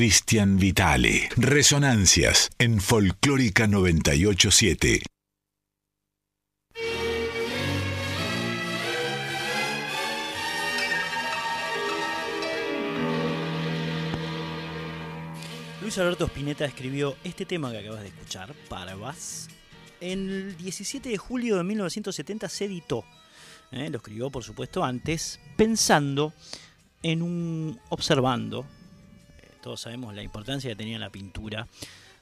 Cristian Vitale. Resonancias en Folclórica 987. Luis Alberto Spinetta escribió este tema que acabas de escuchar, Parvas, el 17 de julio de 1970 se editó. ¿eh? Lo escribió, por supuesto, antes, pensando en un. observando. Eh, todos sabemos la importancia que tenía la pintura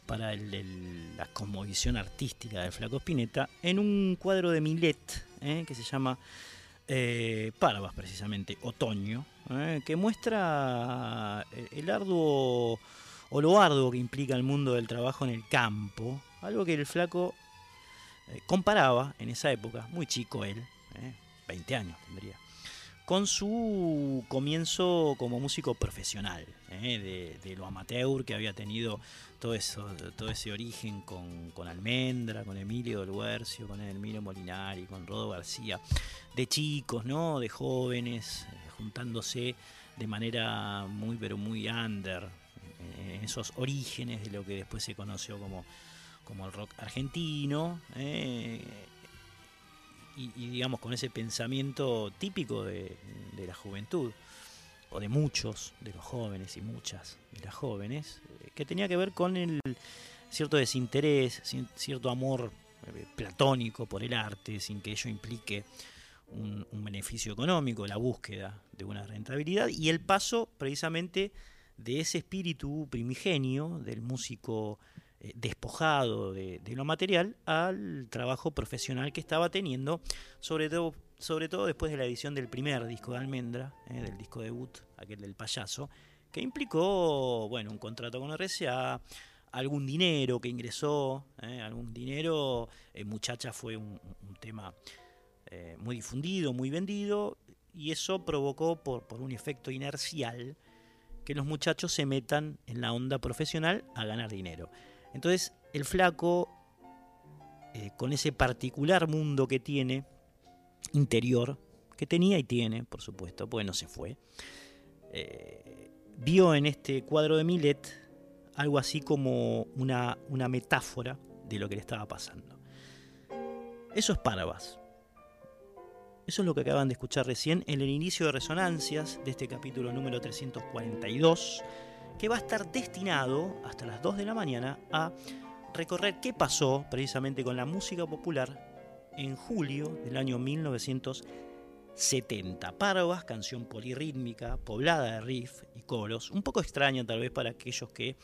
para la cosmovisión artística del Flaco Spinetta, en un cuadro de Millet ¿eh? que se llama eh, Parvas, precisamente, Otoño, ¿eh? que muestra el- el arduo o lo arduo que implica el mundo del trabajo en el campo, algo que el flaco eh, comparaba en esa época, muy chico él, eh, 20 años tendría, con su comienzo como músico profesional, eh, de, de lo amateur que había tenido todo, eso, todo ese origen con, con Almendra, con Emilio del Huercio, con Emilio Molinari, con Rodo García, de chicos, ¿no? de jóvenes, eh, juntándose de manera muy pero muy under, eh, en esos orígenes de lo que después se conoció como, como el rock argentino, eh, y, digamos con ese pensamiento típico de la juventud, o de muchos de los jóvenes y muchas de las jóvenes, eh, que tenía que ver con el cierto desinterés, cierto amor eh, platónico por el arte, sin que ello implique un, un beneficio económico, la búsqueda de una rentabilidad y el paso precisamente de ese espíritu primigenio del músico eh, despojado de, de lo material al trabajo profesional que estaba teniendo, sobre todo, sobre todo después de la edición del primer disco de Almendra, eh, del disco debut, aquel del payaso, que implicó bueno, un contrato con RCA, algún dinero que ingresó, eh, algún dinero, eh, Muchacha fue un, tema eh, muy difundido, muy vendido, y eso provocó por, por un efecto inercial que los muchachos se metan en la onda profesional a ganar dinero. Entonces el flaco, con ese particular mundo que tiene, interior, que tenía y tiene, por supuesto, pues no se fue, eh, vio en este cuadro de Millet algo así como una, una metáfora de lo que le estaba pasando. Eso es Parvas. Eso es lo que acaban de escuchar recién en el inicio de Resonancias de este capítulo número 342, que va a estar destinado hasta las 2 de la mañana a recorrer qué pasó precisamente con la música popular en julio del año 1970. Parvas, canción polirrítmica, poblada de riff y coros, un poco extraña tal vez para aquellos que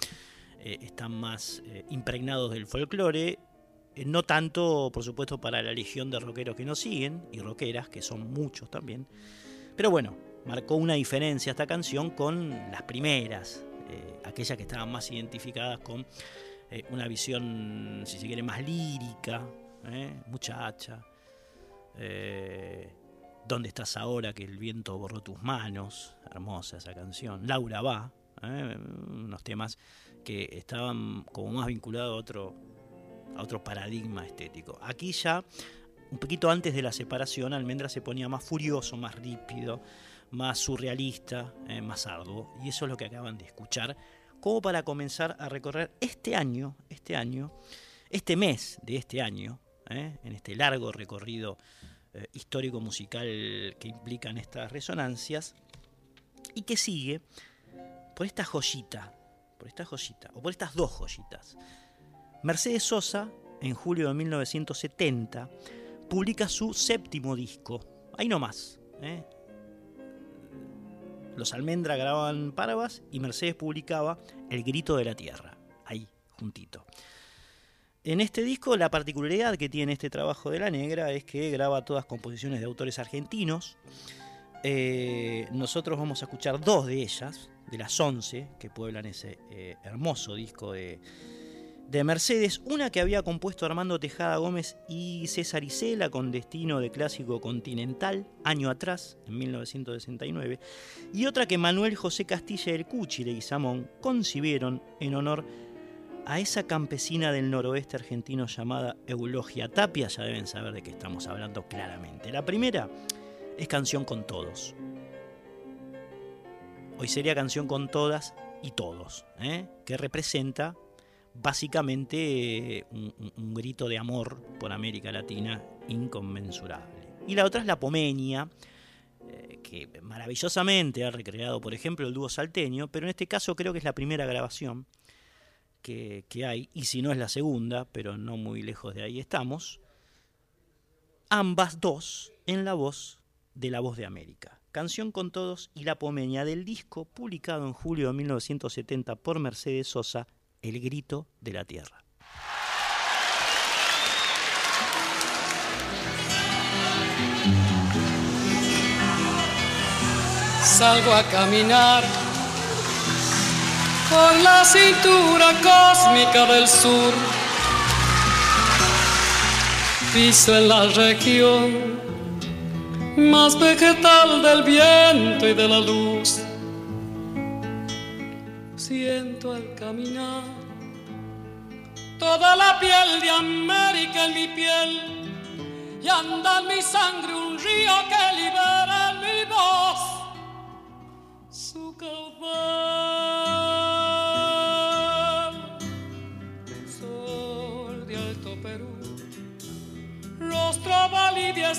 eh, están más eh, impregnados del folclore, eh, no tanto, por supuesto, para la legión de rockeros que nos siguen y rockeras, que son muchos también. Pero bueno, marcó una diferencia esta canción con las primeras, aquellas que estaban más identificadas con una visión, si se quiere, más lírica, ¿eh? muchacha. Eh, ¿Dónde estás ahora que el viento borró tus manos? Hermosa esa canción. Laura va, ¿eh? unos temas que estaban como más vinculados a otro, a otro paradigma estético. Aquí ya, un poquito antes de la separación, Almendra se ponía más furioso, más rípido, más surrealista, más arduo. Y eso es lo que acaban de escuchar, como para comenzar a recorrer este año, este año, este mes de este año, eh, en este largo recorrido eh, histórico musical que implican estas resonancias, y que sigue por esta joyita, por esta joyita, o por estas dos joyitas. Mercedes Sosa, en julio de 1970, publica su séptimo disco. Ahí nomás. ¿eh? Los Almendra grababan Parvas y Mercedes publicaba El Grito de la Tierra. Ahí, juntito. En este disco la particularidad que tiene este trabajo de La Negra es que graba todas composiciones de autores argentinos. Eh, nosotros vamos a escuchar dos de ellas, de las 11 que pueblan ese eh, hermoso disco de, de Mercedes, una que había compuesto Armando Tejada Gómez y César Isela con destino de clásico continental, año atrás, en 1969, y otra que Manuel José Castilla del Cuchi y Leguizamón concibieron en honor a esa campesina del noroeste argentino llamada Eulogia Tapia, ya deben saber de qué estamos hablando claramente. La primera es Canción con Todos. Hoy sería Canción con Todas y todos, ¿eh? que representa básicamente un, un, grito de amor por América Latina inconmensurable. Y la otra es la Pomenia, eh, que maravillosamente ha recreado, por ejemplo, el dúo salteño, pero en este caso creo que es la primera grabación que, hay, y si no es la segunda, pero no muy lejos de ahí estamos, ambas dos en la voz de La Voz de América. Canción con Todos y La Pomeña del disco publicado en julio de 1970 por Mercedes Sosa, El Grito de la Tierra. Salgo a caminar por la cintura cósmica del sur. Piso en la región más vegetal del viento y de la luz. Siento al caminar toda la piel de América en mi piel y anda en mi sangre un río que libera mi voz su caudal. Rostro válido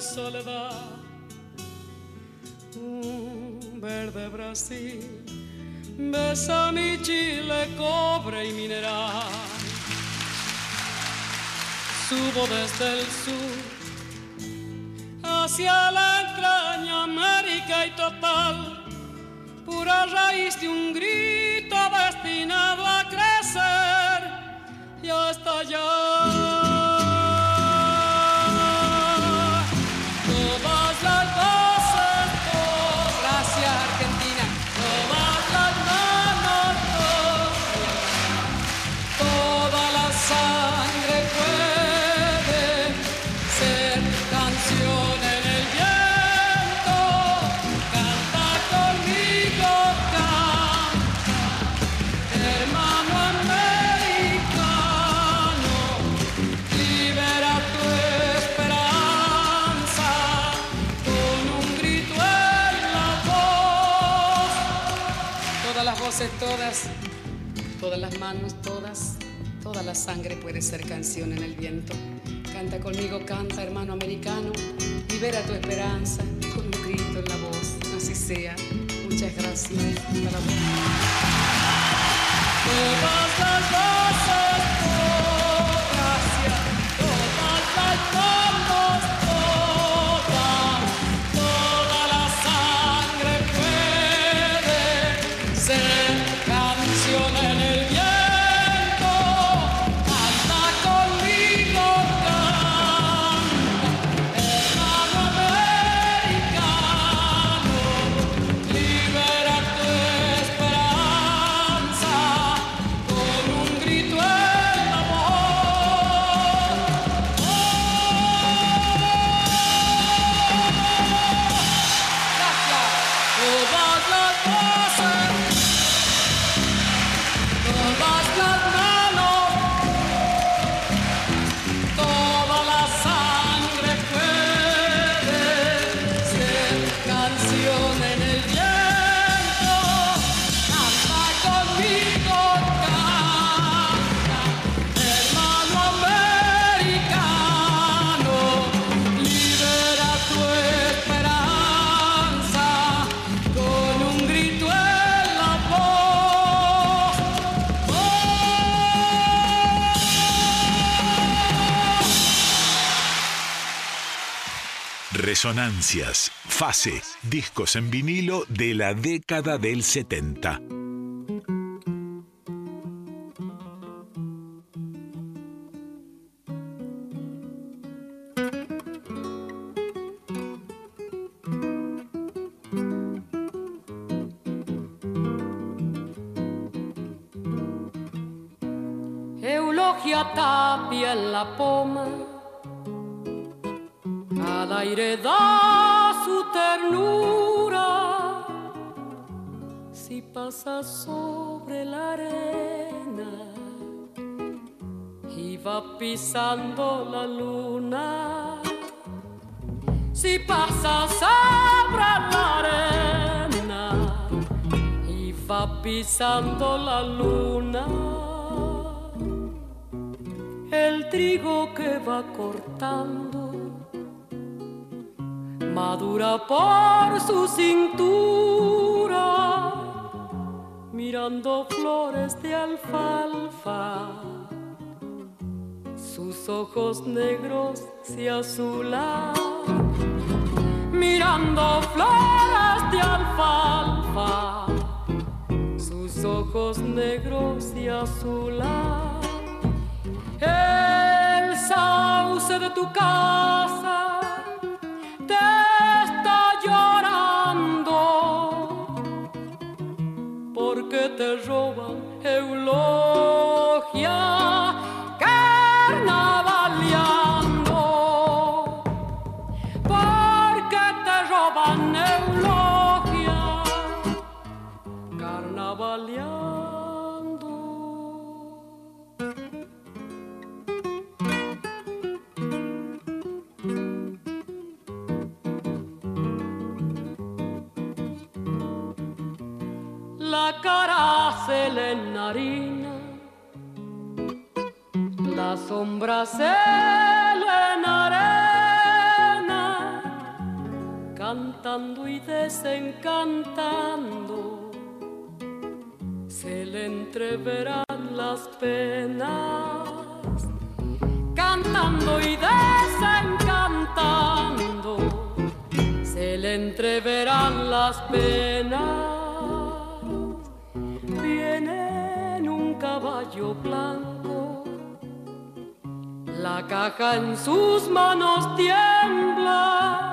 soledad. Un verde Brasil besa mi Chile, cobre y mineral. Subo desde el sur hacia la entraña América y total, pura raíz de un grito destinado a crecer y hasta allá. Todas las manos, todas, toda la sangre puede ser canción en el viento. Canta conmigo, canta hermano americano, libera tu esperanza con un grito en la voz, así sea. Muchas gracias. Resonancias, fase, discos en vinilo de la década del 70. Pasa sobre la arena y va pisando la luna. Si pasa sobre la arena pisando la luna. El trigo que va cortando madura por su cintura, mirando flores de alfalfa. Sus ojos negros se azulan, mirando flores de alfalfa ojos negros y azules. El sauce de tu casa porque te roban eulogia se le enharina, la sombra se cantando y desencantando se le entreverán las penas, cantando y desencantando, se le entreverán las penas. Caballo blanco, la caja en sus manos tiembla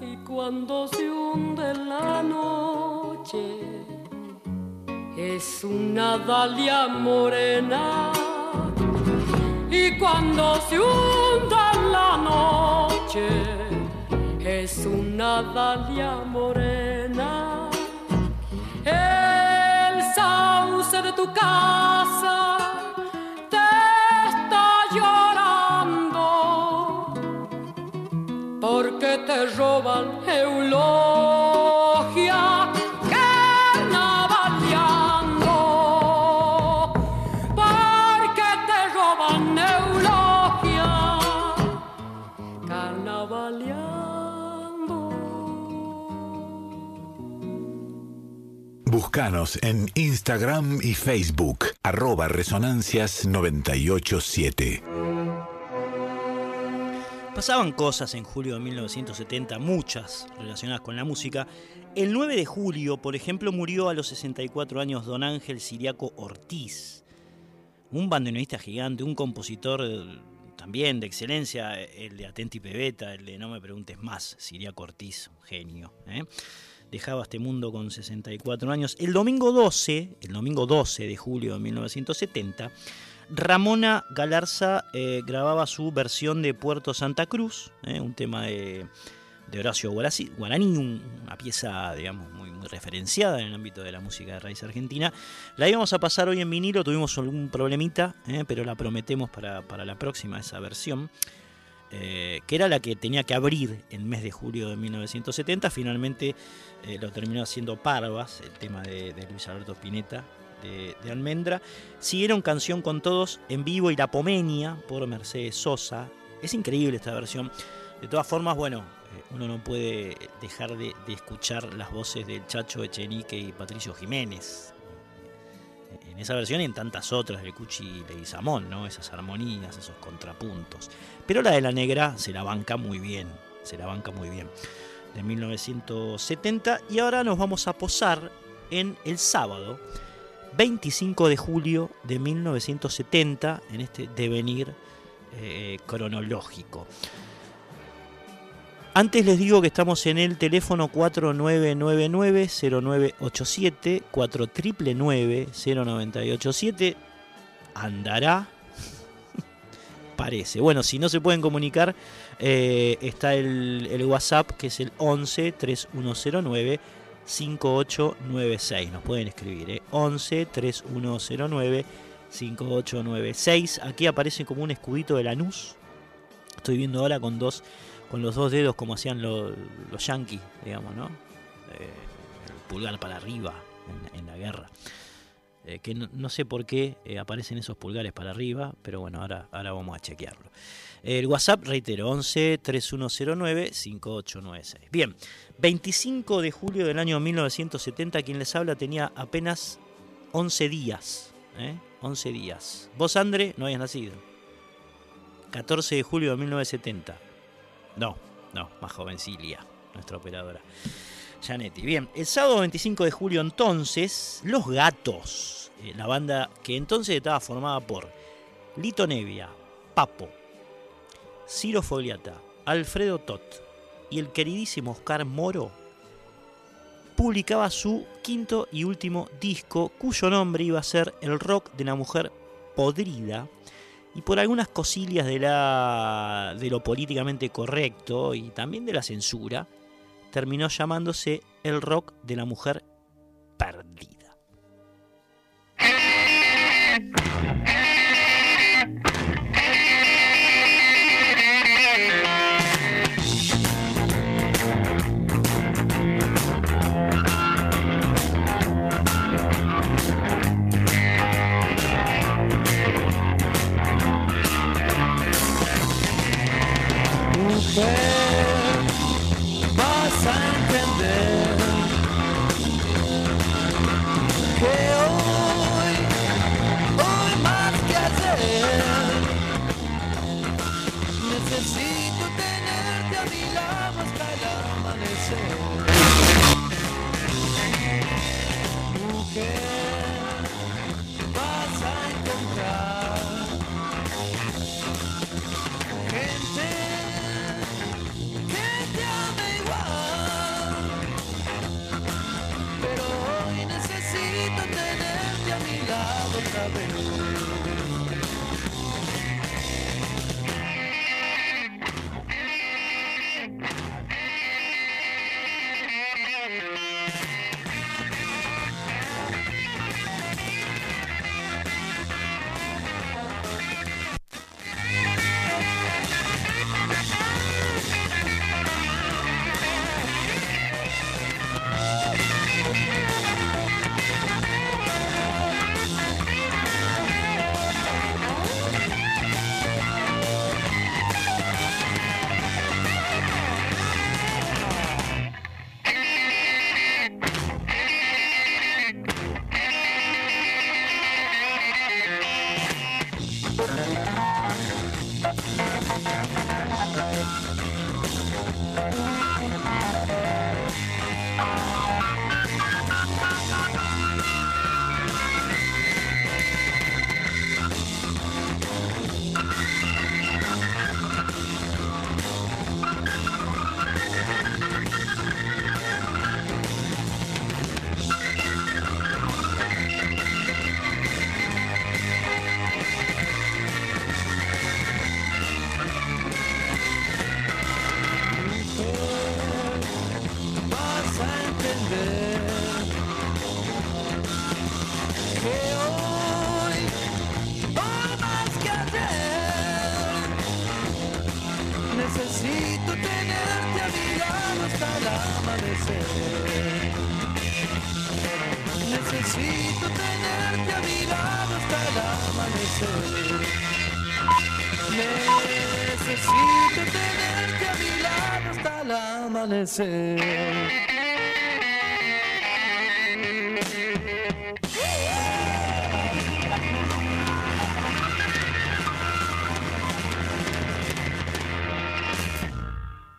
y cuando se hunde la noche es una dalia morena. Y cuando se hunda la noche es una dalia morena sauce de tu casa te está llorando. Porque te roban eulogia Búscanos en Instagram y Facebook, arroba resonancias987. Pasaban cosas en julio de 1970, muchas relacionadas con la música. El 9 de julio, por ejemplo, murió a los 64 años don Ángel Siriaco Ortiz, un bandoneonista gigante, un compositor también de excelencia, el de Atenti Pebeta, el de No me preguntes más, Siriaco Ortiz, un genio. ¿eh? Dejaba este mundo con 64 años. El domingo 12, el domingo 12 de julio de 1970, Ramona Galarza eh, grababa su versión de Puerto Santa Cruz, eh, un tema de, Horacio Guaraní, una pieza, digamos, muy, referenciada en el ámbito de la música de raíz argentina. La íbamos a pasar hoy en vinilo, tuvimos algún problemita, eh, pero la prometemos para, para la próxima, esa versión. Que era la que tenía que abrir el mes de julio de 1970. Finalmente eh, lo terminó haciendo Parvas, el tema de, Luis Alberto Spinetta de, Almendra. Siguieron Canción con Todos en vivo y La Pomenia por Mercedes Sosa. Es increíble esta versión. De todas formas, bueno, eh, uno no puede dejar de, escuchar las voces del Chacho Echenique y Patricio Jiménez en esa versión y en tantas otras de Cuchi y Leguizamón, ¿no? Esas armonías, esos contrapuntos. Pero la de la negra se la banca muy bien, se la banca muy bien. De 1970 y ahora nos vamos a posar en el sábado 25 de julio de 1970 en este devenir eh, cronológico. Antes les digo que estamos en el teléfono 4999-0987, 4999-0987. Andará. Parece. Bueno, si no se pueden comunicar, eh, está el, WhatsApp que es el 11 3109 5896. Nos pueden escribir, ¿eh? 11 3109 5896. Aquí aparece como un escudito de Lanús. Estoy viendo ahora con dos con los dos dedos como hacían los, los yankees, digamos, ¿no? Eh, el pulgar para arriba, en, la guerra. Eh, que no, sé por qué eh, aparecen esos pulgares para arriba, pero bueno, ahora, ahora vamos a chequearlo. El WhatsApp, reitero, 11 3109 5896. Bien, 25 de julio del año 1970, quien les habla tenía apenas 11 días. 11 días. Vos, André, no habías nacido. 14 de julio de 1970. No, no, más jovencilia, nuestra operadora. Bien, el sábado 25 de julio entonces, Los Gatos, eh, la banda que entonces estaba formada por Lito Nevia, Papo, Ciro Fogliata, Alfredo Tot y el queridísimo Oscar Moro, publicaba su quinto y último disco cuyo nombre iba a ser El rock de la mujer podrida. Y por algunas cosillas de, la, de lo políticamente correcto y también de la censura, terminó llamándose el rock de la mujer perdida.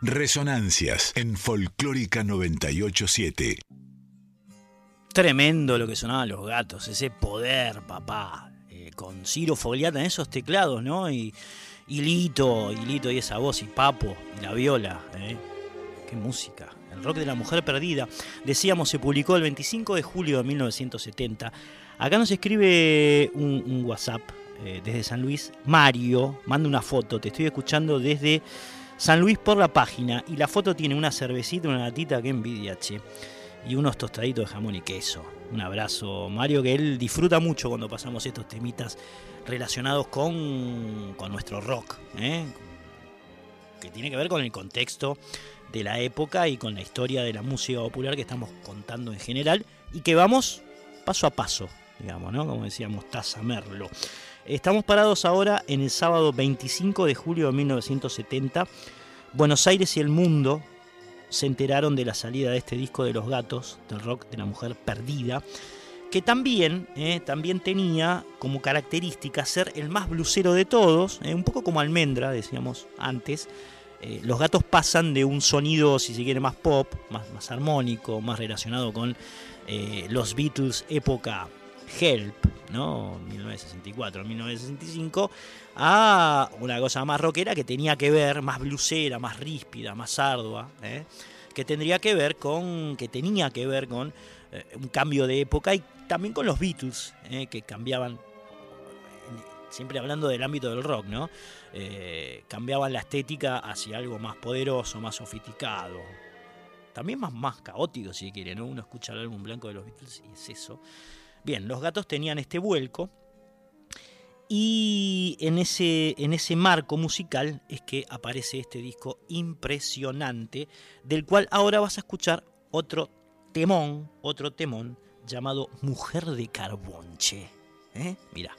Resonancias en Folclórica 987. Tremendo lo que sonaban los gatos, ese poder, papá. eh, con Ciro Fogliata en esos teclados, ¿no? Y, y Lito, y Lito y esa voz, y Papo, y la viola. ¿eh? Qué música. El rock de la mujer perdida. Decíamos, se publicó el 25 de julio de 1970. Acá nos escribe un, un WhatsApp eh, desde San Luis. Mario, manda una foto. Te estoy escuchando desde San Luis por la página. Y la foto tiene una cervecita, una gatita, que envidia, che. Y unos tostaditos de jamón y queso. Un abrazo, Mario, que él disfruta mucho cuando pasamos estos temitas relacionados con, con nuestro rock. ¿eh? Que tiene que ver con el contexto de la época y con la historia de la música popular que estamos contando en general, y que vamos paso a paso, digamos, ¿no? Como decíamos, Taza Merlo. Estamos parados ahora en el sábado 25 de julio de 1970. Buenos Aires y el mundo se enteraron de la salida de este disco de los gatos, del rock de la mujer perdida, que también, eh, también tenía como característica ser el más blusero de todos, eh, un poco como Almendra, decíamos antes. Eh, los gatos pasan de un sonido, si se quiere, más pop, más, más armónico, más relacionado con los Beatles época Help, ¿no? 1964, 1965, a una cosa más rockera que tenía que ver, más blusera, más ríspida, más ardua, que tendría que ver con, que tenía que ver con un cambio de época y también con los Beatles, eh, que cambiaban, siempre hablando del ámbito del rock, ¿no? Eh, cambiaban la estética hacia algo más poderoso, más sofisticado. También más, más caótico, si quiere, ¿no? Uno escucha el álbum blanco de los Beatles y es eso. Bien, los gatos tenían este vuelco. Y en ese, en ese marco musical es que aparece este disco impresionante, del cual ahora vas a escuchar otro temón, otro temón llamado Mujer de Carbonche. ¿Eh? Mira.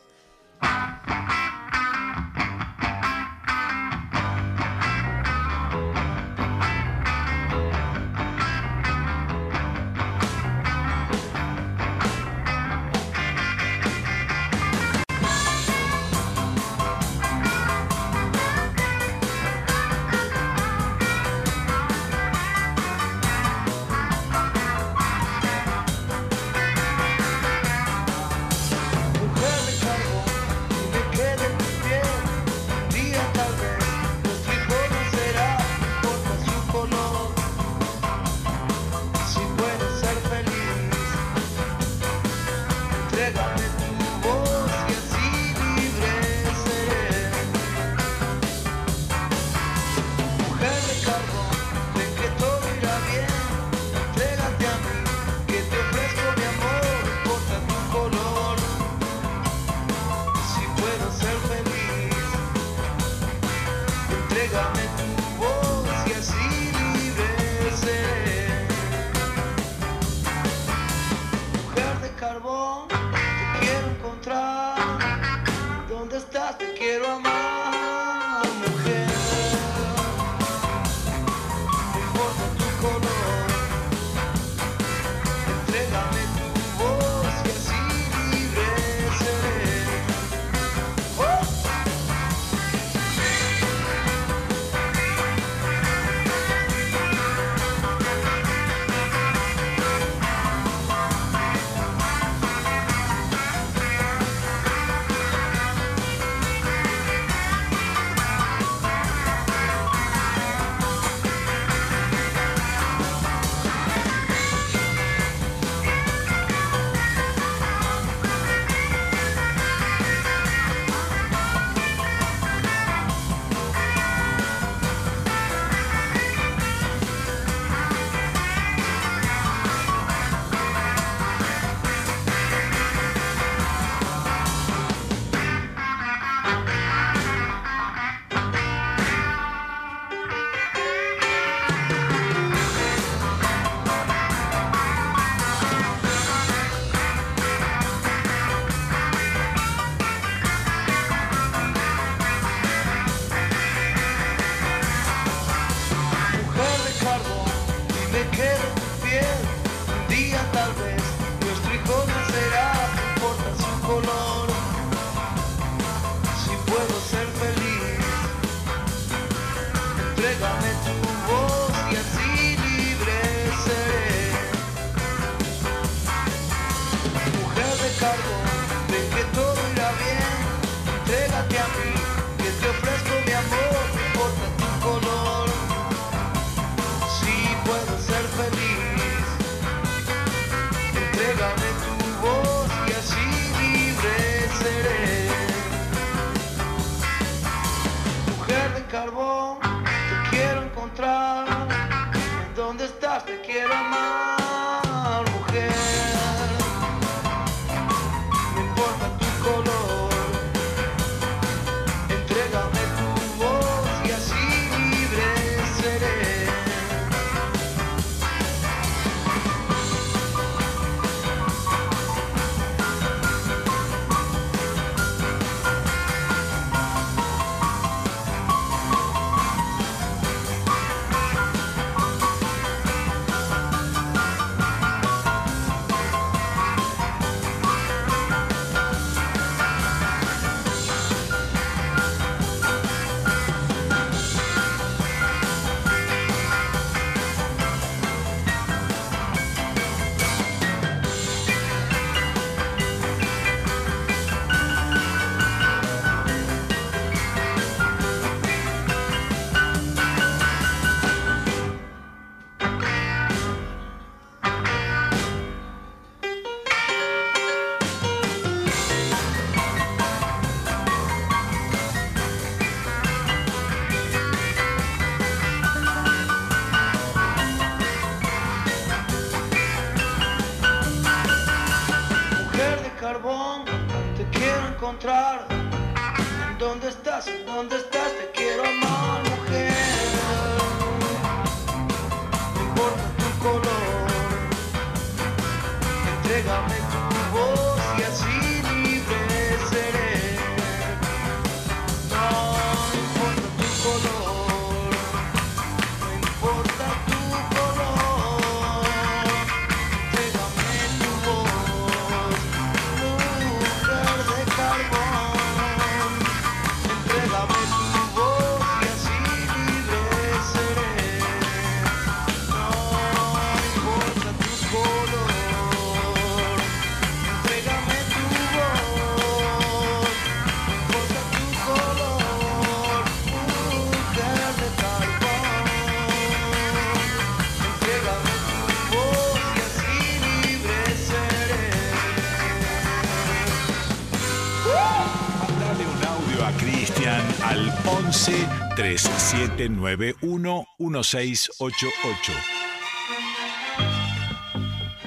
3791 1688.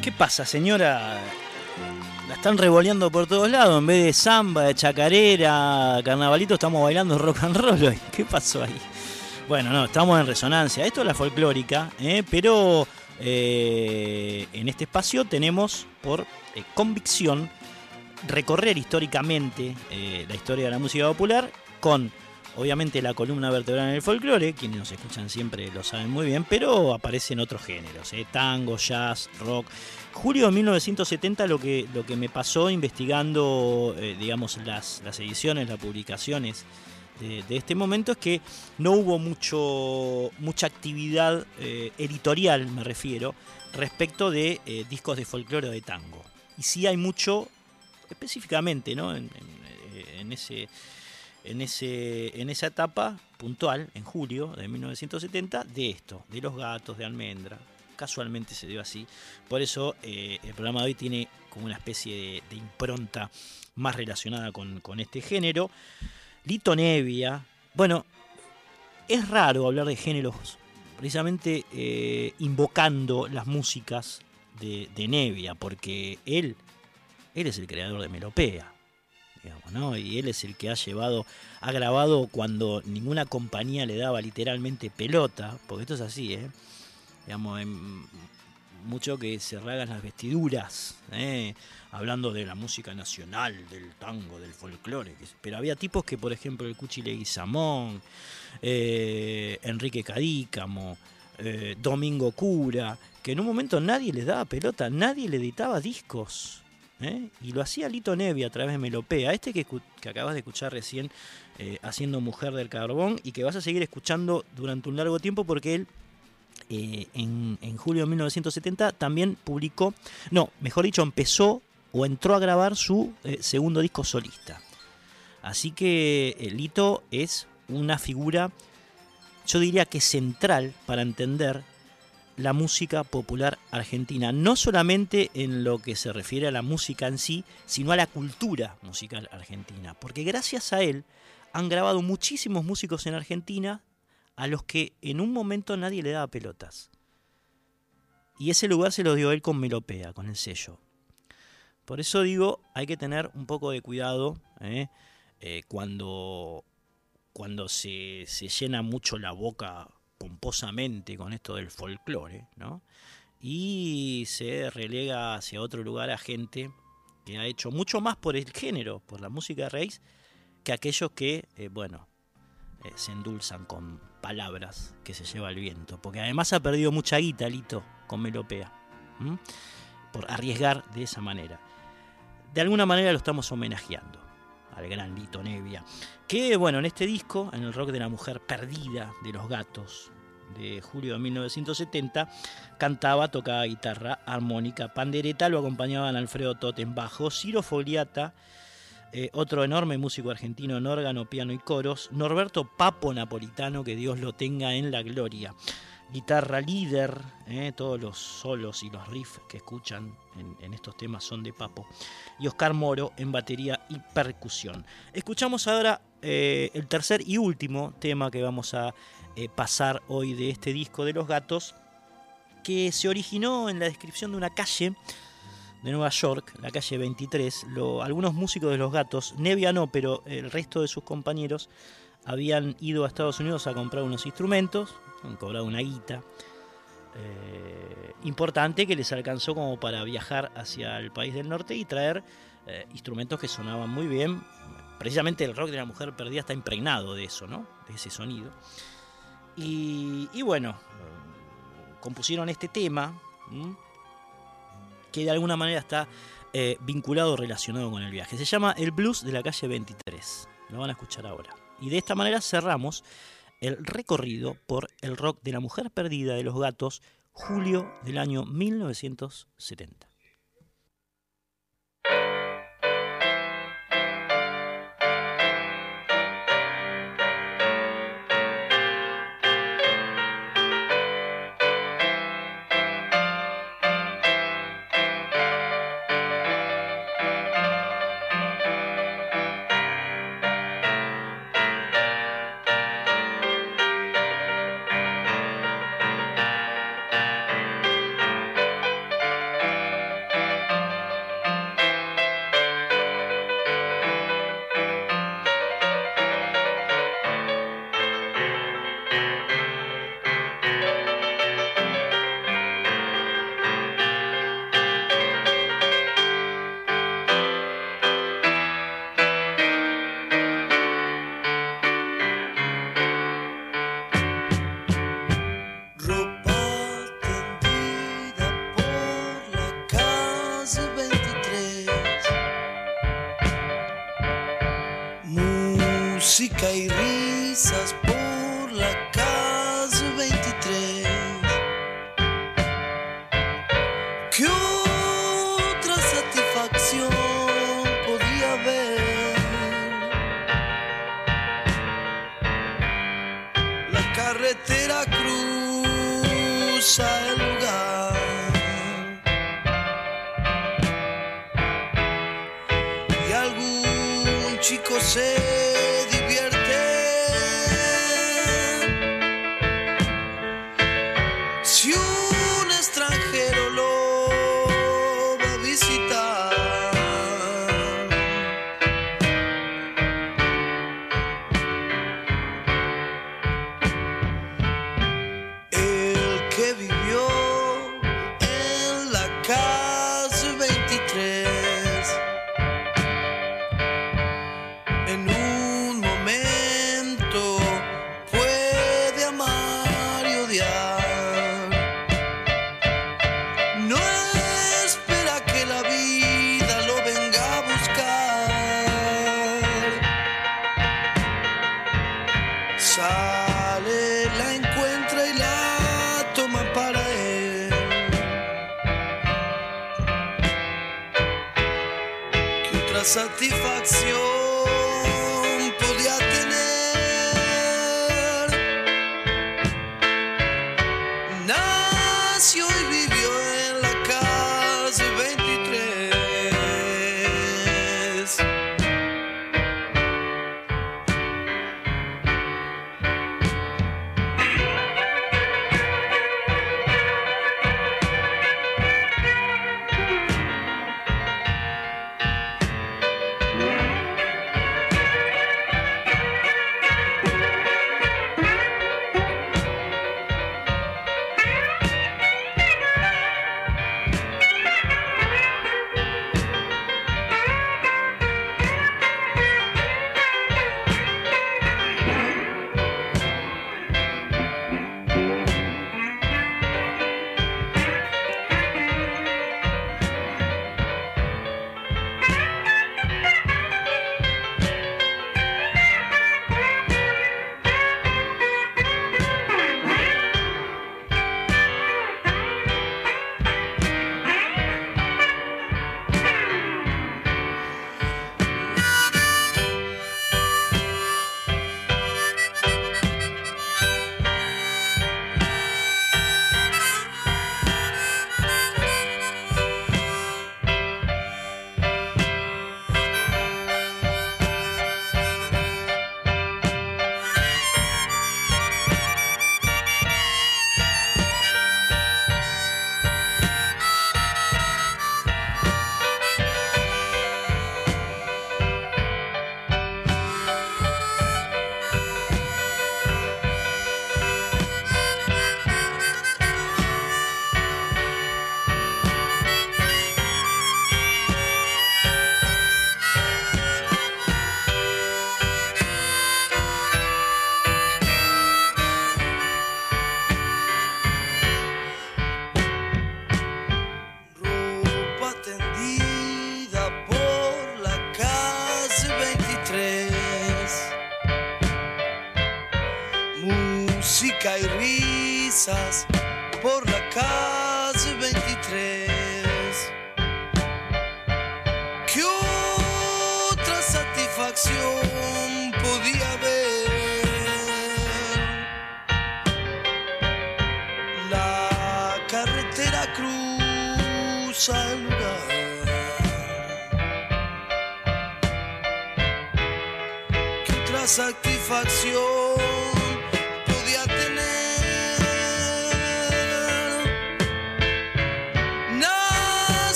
¿Qué pasa, señora? La están revoleando por todos lados. En vez de samba, de chacarera, carnavalito, estamos bailando rock and roll hoy. ¿Qué pasó ahí? Bueno, no, estamos en resonancia. Esto es la folclórica, ¿eh? pero eh, en este espacio tenemos por eh, convicción recorrer históricamente la historia de la música popular con obviamente la columna vertebral en el folclore, quienes nos escuchan siempre lo saben muy bien, pero aparecen otros géneros, ¿eh? tango, jazz, rock. Julio de 1970 lo que, lo que me pasó investigando, eh, digamos, las, las ediciones, las publicaciones de, este momento es que no hubo mucho, mucha actividad eh, editorial, me refiero, respecto de discos de folclore o de tango. Y sí hay mucho, específicamente, ¿no? En- en ese, en, ese, en esa etapa puntual, en julio de 1970, de esto, de los gatos, de almendra. Casualmente se dio así. Por eso eh, el programa de hoy tiene como una especie de, impronta más relacionada con, con este género. Lito Nevia. Bueno, es raro hablar de géneros precisamente eh, invocando las músicas de, de Nevia, porque él, él es el creador de Melopea, digamos, ¿no? Y él es el que ha llevado, ha grabado cuando ninguna compañía le daba literalmente pelota, porque esto es así, ¿eh? Digamos, en- mucho que se ragan las vestiduras, ¿eh? hablando de la música nacional, del tango, del folclore. Pero había tipos que, por ejemplo, el Cuchi Leguizamón, eh, Enrique Cadícamo, eh, Domingo Cura, que en un momento nadie les daba pelota, nadie le editaba discos. ¿Eh? Y lo hacía Lito Nevi a través de Melopea, este que, que acabas de escuchar recién eh, haciendo Mujer del Carbón y que vas a seguir escuchando durante un largo tiempo porque él eh, en, en julio de 1970 también publicó, no, mejor dicho, empezó o entró a grabar su segundo disco solista. Así que Lito es una figura, yo diría que central para entender la música popular argentina, no solamente en lo que se refiere a la música en sí, sino a la cultura musical argentina, porque gracias a él han grabado muchísimos músicos en Argentina a los que en un momento nadie le daba pelotas. Y ese lugar se lo dio él con Melopea, con el sello. Por eso digo, hay que tener un poco de cuidado ¿eh? Eh, cuando, cuando se, se llena mucho la boca con esto del folclore, ¿no? Y se relega hacia otro lugar a gente que ha hecho mucho más por el género, por la música raíz, que aquellos que, eh, bueno, eh, se endulzan con palabras que se lleva el viento. Porque además ha perdido mucha guita, Lito, con Melopea. Por arriesgar de esa manera. De alguna manera lo estamos homenajeando al gran Lito Nevia. Que, bueno, en este disco, en el rock de la mujer perdida de los gatos de julio de 1970, cantaba, tocaba guitarra, armónica, pandereta, lo acompañaban Alfredo Tot en bajo, Ciro Fogliata, eh, otro enorme músico argentino en órgano, piano y coros, Norberto Papo Napolitano, que Dios lo tenga en la gloria. Guitarra líder, eh, todos los solos y los riffs que escuchan en, estos temas son de Papo. Y Oscar Moro en batería y percusión. Escuchamos ahora eh, el tercer y último tema que vamos a eh, pasar hoy de este disco de los gatos, que se originó en la descripción de una calle de Nueva York, la calle 23. Lo- algunos músicos de los gatos, Nevia no, pero el resto de sus compañeros, habían ido a Estados Unidos a comprar unos instrumentos, han cobrado una guita eh, importante que les alcanzó como para viajar hacia el país del norte y traer eh, instrumentos que sonaban muy bien. Precisamente el rock de la mujer perdida está impregnado de eso, ¿no? De ese sonido. Y, y bueno, compusieron este tema que de alguna manera está eh, vinculado o relacionado con el viaje. Se llama El Blues de la calle 23. Lo van a escuchar ahora. Y de esta manera cerramos el recorrido por el rock de la mujer perdida de los gatos, julio del año 1970.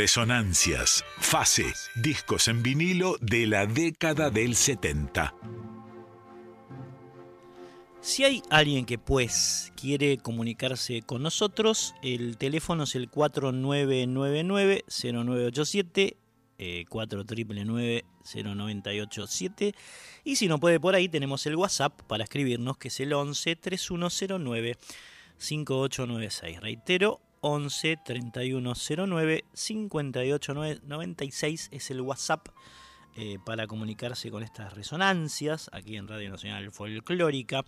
Resonancias, fase, discos en vinilo de la década del 70. Si hay alguien que pues quiere comunicarse con nosotros, el teléfono es el 4999-0987, eh, 4999-0987 y si no puede por ahí tenemos el WhatsApp para escribirnos que es el 11 3109 5896. Reitero, 11 3109 5896 es el WhatsApp eh, para comunicarse con estas resonancias aquí en Radio Nacional Folclórica.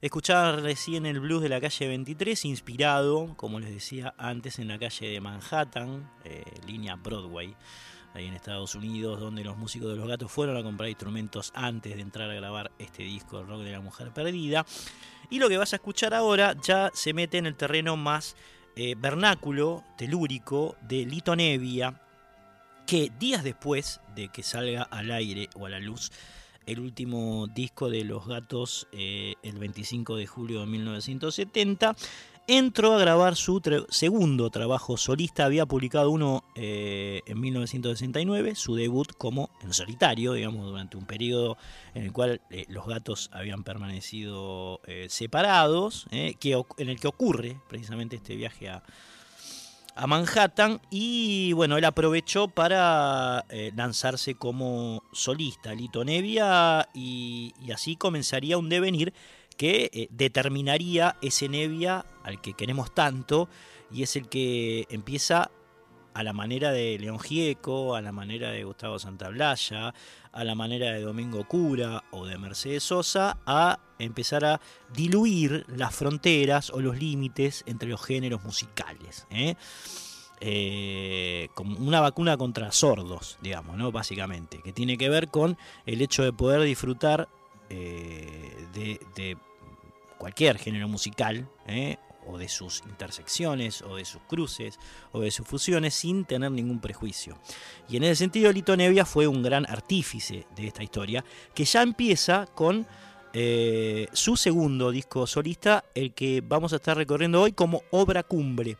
Escuchar recién el blues de la calle 23, inspirado, como les decía antes, en la calle de Manhattan, eh, línea Broadway, ahí en Estados Unidos, donde los músicos de los gatos fueron a comprar instrumentos antes de entrar a grabar este disco, rock de la mujer perdida. Y lo que vas a escuchar ahora ya se mete en el terreno más eh, vernáculo telúrico de Lito Nevia, que días después de que salga al aire o a la luz el último disco de Los Gatos, eh, el 25 de julio de 1970, entró a grabar su segundo trabajo solista. Había publicado uno eh, en 1969, su debut como en solitario, digamos, durante un periodo en el cual eh, los gatos habían permanecido eh, separados, eh, que, en el que ocurre precisamente este viaje a, a Manhattan y bueno, él aprovechó para lanzarse como solista, Lito Nevia, y, y así comenzaría un devenir que eh, determinaría ese Nevia al que queremos tanto y es el que empieza a la manera de León Gieco, a la manera de Gustavo Santaolalla, a la manera de Domingo Cura o de Mercedes Sosa, a empezar a diluir las fronteras o los límites entre los géneros musicales. ¿eh? Eh, como una vacuna contra sordos, digamos, ¿no? Básicamente, que tiene que ver con el hecho de poder disfrutar de cualquier género musical, ¿eh? o de sus intersecciones, o de sus cruces, o de sus fusiones, sin tener ningún prejuicio. Y en ese sentido, Lito Nevia fue un gran artífice de esta historia, que ya empieza con eh, su segundo disco solista, el que vamos a estar recorriendo hoy como obra cumbre,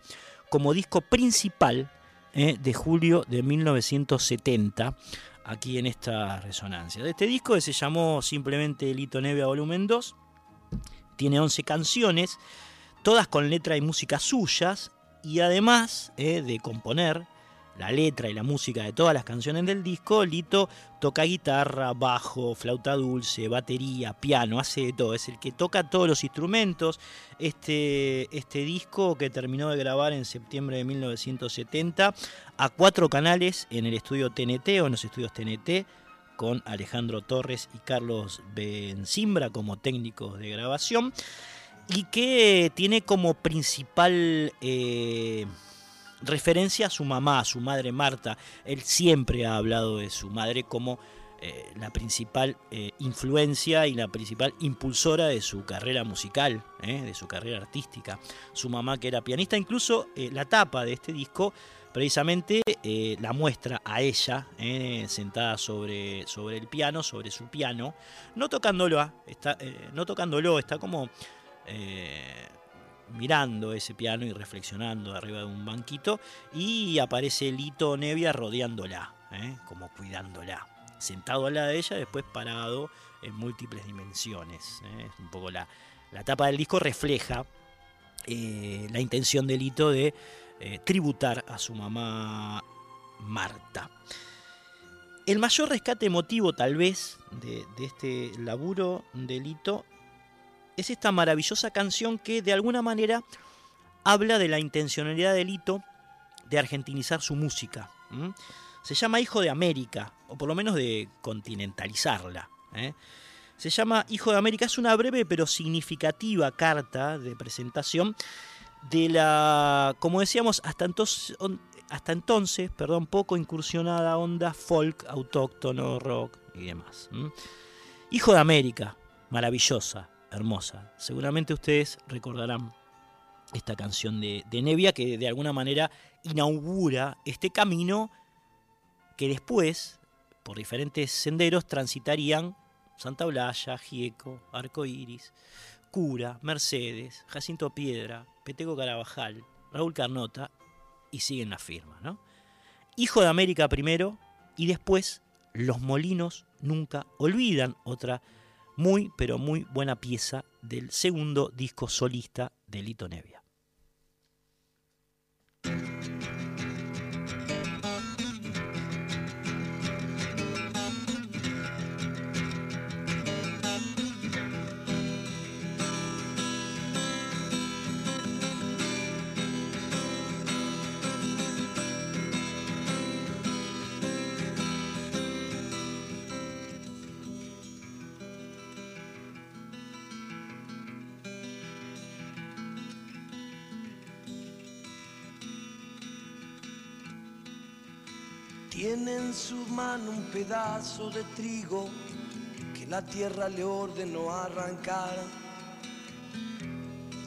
como disco principal eh, de julio de 1970, aquí en esta resonancia. De este disco que se llamó simplemente Lito Nevia Volumen 2, tiene 11 canciones, todas con letra y música suyas, y además eh, de componer la letra y la música de todas las canciones del disco, Lito toca guitarra, bajo, flauta dulce, batería, piano, hace de todo, es el que toca todos los instrumentos. Este, este disco que terminó de grabar en septiembre de 1970 a cuatro canales en el estudio TNT o en los estudios TNT con Alejandro Torres y Carlos Benzimbra como técnicos de grabación y que tiene como principal eh, referencia a su mamá, a su madre Marta. Él siempre ha hablado de su madre como eh, la principal eh, influencia y la principal impulsora de su carrera musical, de su carrera artística. Su mamá que era pianista, incluso la tapa de este disco precisamente eh, la muestra a ella, eh, sentada sobre, sobre el piano, sobre su piano, no tocándolo, está, eh, no tocándolo, está como mirando ese piano y reflexionando arriba de un banquito, y aparece Lito Nevia rodeándola, como cuidándola, sentado al lado de ella, después parado en múltiples dimensiones. Un poco la, la tapa del disco refleja la intención de Lito de eh, tributar a su mamá Marta. El mayor rescate emotivo tal vez de, este laburo delito es esta maravillosa canción que de alguna manera habla de la intencionalidad de Lito de argentinizar su música. Se llama Hijo de América, o por lo menos de continentalizarla. ¿eh? Se llama Hijo de América, es una breve pero significativa carta de presentación de la, como decíamos, hasta entonces, hasta entonces perdón, poco incursionada onda folk, autóctono, rock y demás. Hijo de América, maravillosa, hermosa. Seguramente ustedes recordarán esta canción de, de Nevia que de alguna manera inaugura este camino que después, por diferentes senderos, transitarían Santa Blaya, Gieco, Arco Iris, Cura, Mercedes, Jacinto Piedra, Peteco Carabajal, Raúl Carnota y siguen la firma, ¿no? Hijo de América primero y después Los Molinos nunca olvidan otra muy pero muy buena pieza del segundo disco solista de Lito Nevia. Tiene en su mano un pedazo de trigo que la tierra le ordenó arrancar.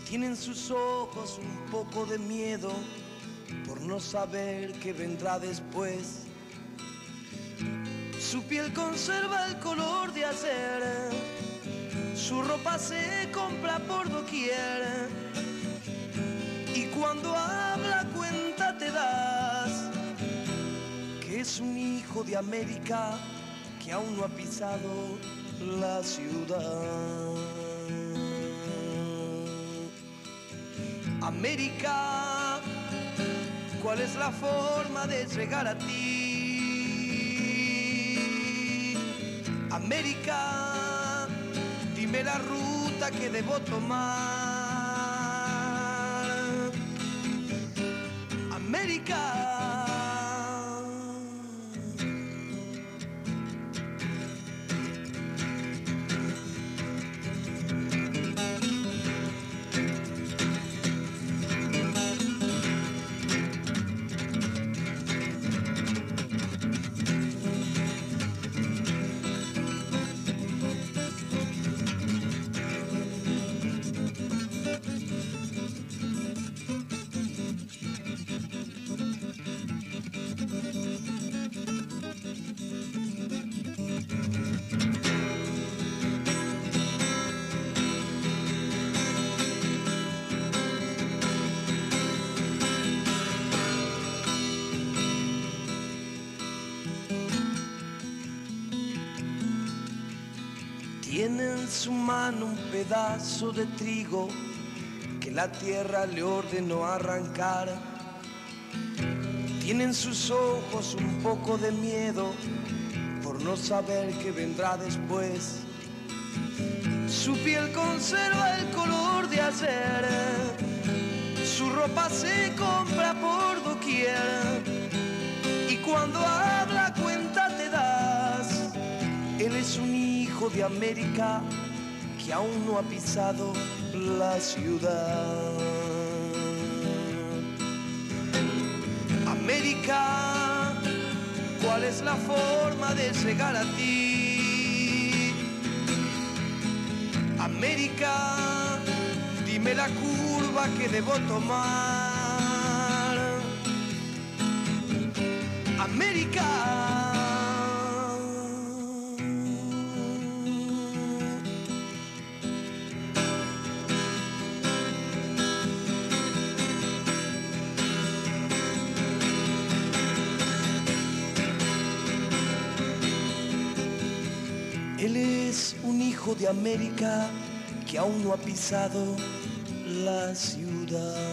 Tiene en sus ojos un poco de miedo por no saber qué vendrá después. Su piel conserva el color de ayer, su ropa se compra por doquier. Y cuando habla cuenta te das es un hijo de América que aún no ha pisado la ciudad. América, ¿cuál es la forma de llegar a ti? América, dime la ruta que debo tomar. América. Su mano un pedazo de trigo que la tierra le ordenó arrancar. Tiene en sus ojos un poco de miedo por no saber qué vendrá después. Su piel conserva el color de ayer, su ropa se compra por doquier y cuando habla cuenta te das. Él es un de América que aún no ha pisado la ciudad. América, ¿cuál es la forma de llegar a ti? América, dime la curva que debo tomar. América. Hijo de América que aún no ha pisado la ciudad.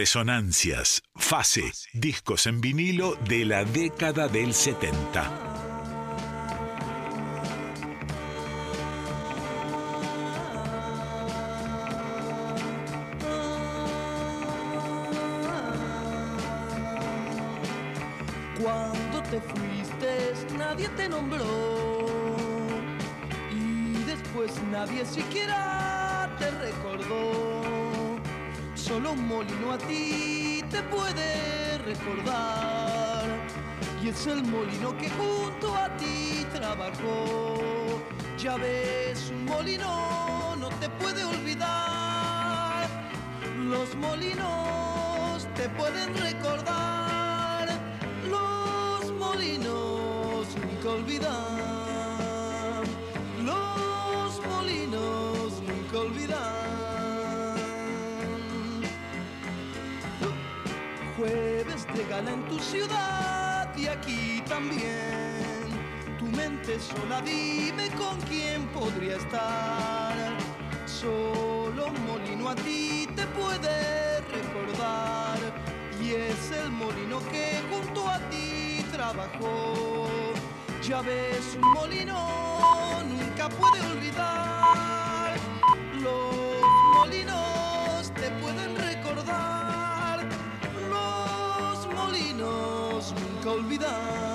Resonancias, fase, discos en vinilo de la década del 70. Y aquí también. Tu mente sola dime con quién podría estar. Solo un molino a ti te puede recordar. Y es el molino que junto a ti trabajó. Ya ves, un molino nunca puede olvidar. Los molinos molinos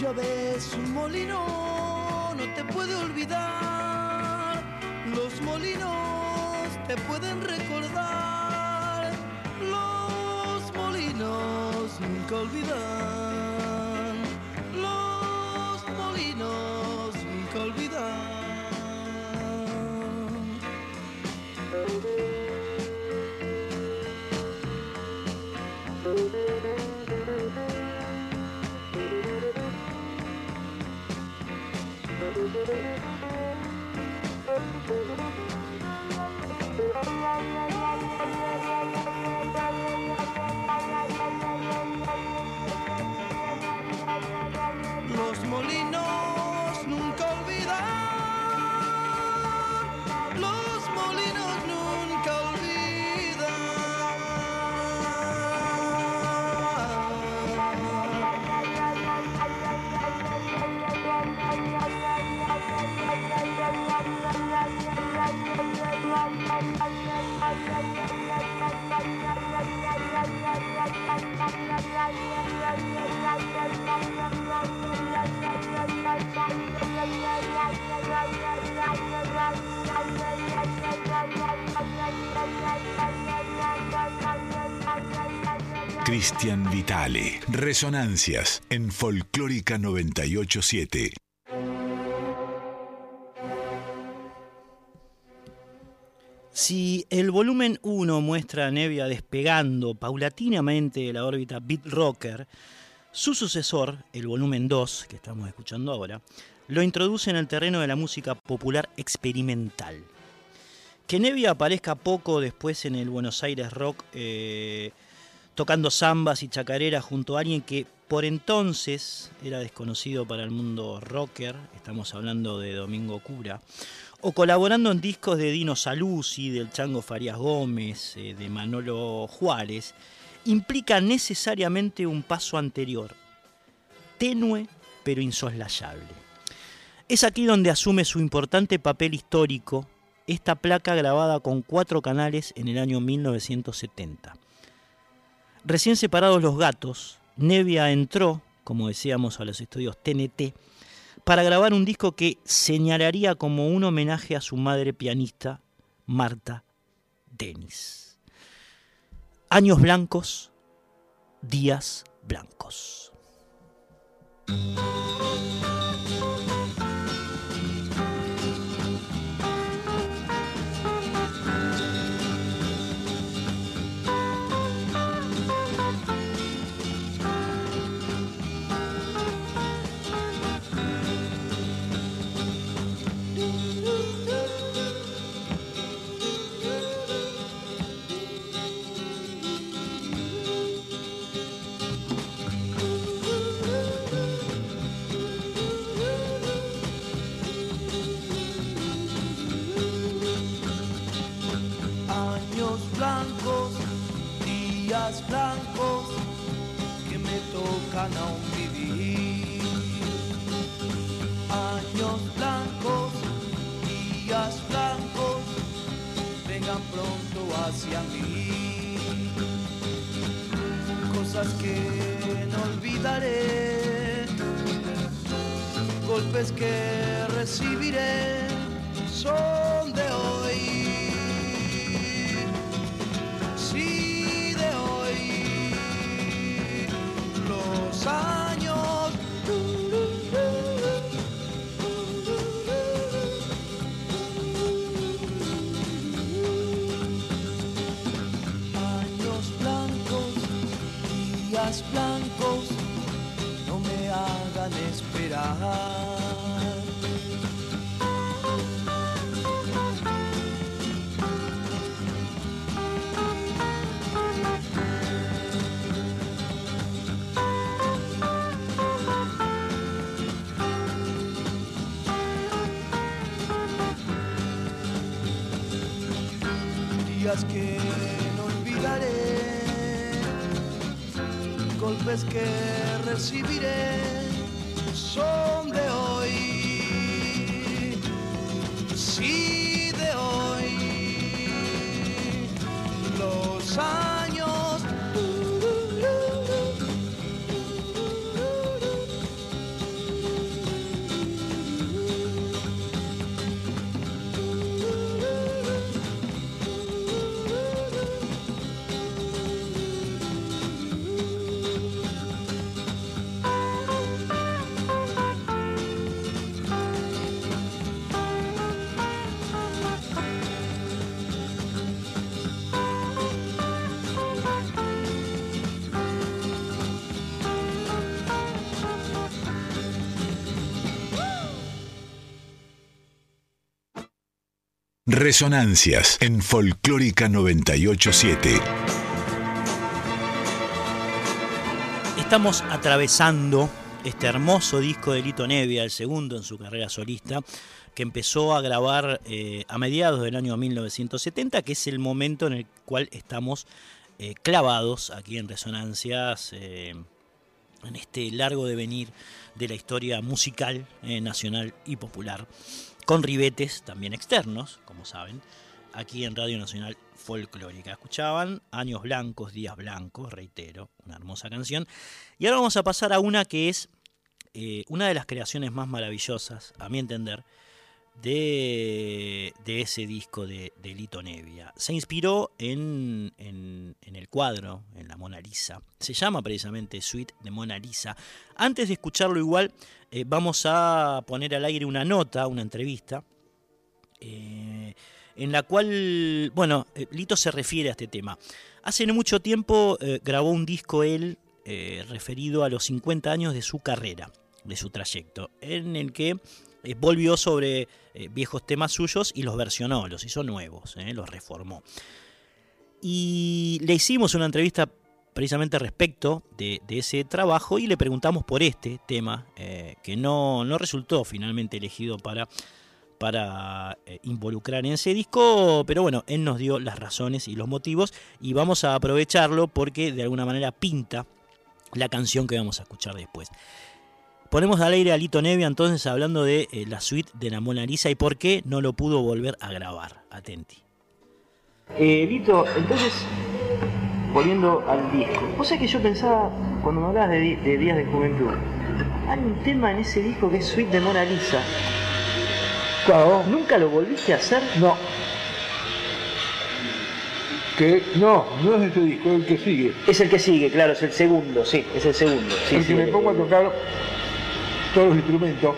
Ya ves, un molino no te puede olvidar. Los molinos te pueden recordar. Los molinos nunca olvidan. Cristian Vitale. Resonancias en Folclórica 987. Si el volumen 1 muestra a Nevia despegando paulatinamente de la órbita Beat Rocker, su sucesor, el volumen 2, que estamos escuchando ahora, lo introduce en el terreno de la música popular experimental. Que Nevia aparezca poco después en el Buenos Aires Rock, eh, tocando zambas y chacareras junto a alguien que por entonces era desconocido para el mundo rocker, estamos hablando de Domingo Cura, o colaborando en discos de Dino Saluzzi, del Chango Farías Gómez, eh, de Manolo Juárez, implica necesariamente un paso anterior, tenue pero insoslayable. Es aquí donde asume su importante papel histórico esta placa grabada con cuatro canales en el año 1970. Recién separados los gatos, Nevia entró, como decíamos, a los estudios TNT para grabar un disco que señalaría como un homenaje a su madre pianista, Marta Denis. Años blancos, días blancos. Resonancias en Folclórica 987. Estamos atravesando este hermoso disco de Lito Nevia, el segundo en su carrera solista, que empezó a grabar eh, a mediados del año 1970, que es el momento en el cual estamos eh, clavados aquí en Resonancias, eh, en este largo devenir de la historia musical nacional y popular, con ribetes también externos, como saben, aquí en Radio Nacional Folclórica. Escuchaban Años Blancos, Días Blancos, reitero, una hermosa canción. Y ahora vamos a pasar a una que es eh, una de las creaciones más maravillosas, a mi entender, de, de ese disco de, Lito Nevia. Se inspiró en, en, el cuadro, en la Mona Lisa. Se llama precisamente Suite de Mona Lisa. Antes de escucharlo igual, eh, vamos a poner al aire una nota, una entrevista, eh, en la cual, bueno, eh, Lito se refiere a este tema. Hace mucho tiempo grabó un disco él referido a los 50 años de su carrera. de su trayecto, en el que eh, volvió sobre eh, viejos temas suyos y los versionó, los hizo nuevos, eh, los reformó. Y le hicimos una entrevista precisamente respecto de, de ese trabajo y le preguntamos por este tema, que no, no resultó finalmente elegido para para involucrar en ese disco, pero bueno, él nos dio las razones y los motivos y vamos a aprovecharlo porque de alguna manera pinta la canción que vamos a escuchar después. Ponemos al aire a Lito Nevia entonces hablando de eh, la suite de la Mona Lisa y por qué no lo pudo volver a grabar. Atenti. Eh, Lito, entonces, volviendo al disco, vos sabés que yo pensaba, cuando me hablabas de, Días de Juventud, hay un tema en ese disco que es Suite de Mona Lisa. Claro, ¿Nunca lo volviste a hacer? no. Que no, no es ese disco, es el que sigue. Es el que sigue, claro, es el segundo, sí, es el segundo. Sí, el sí, que me pongo a tocar todos los instrumentos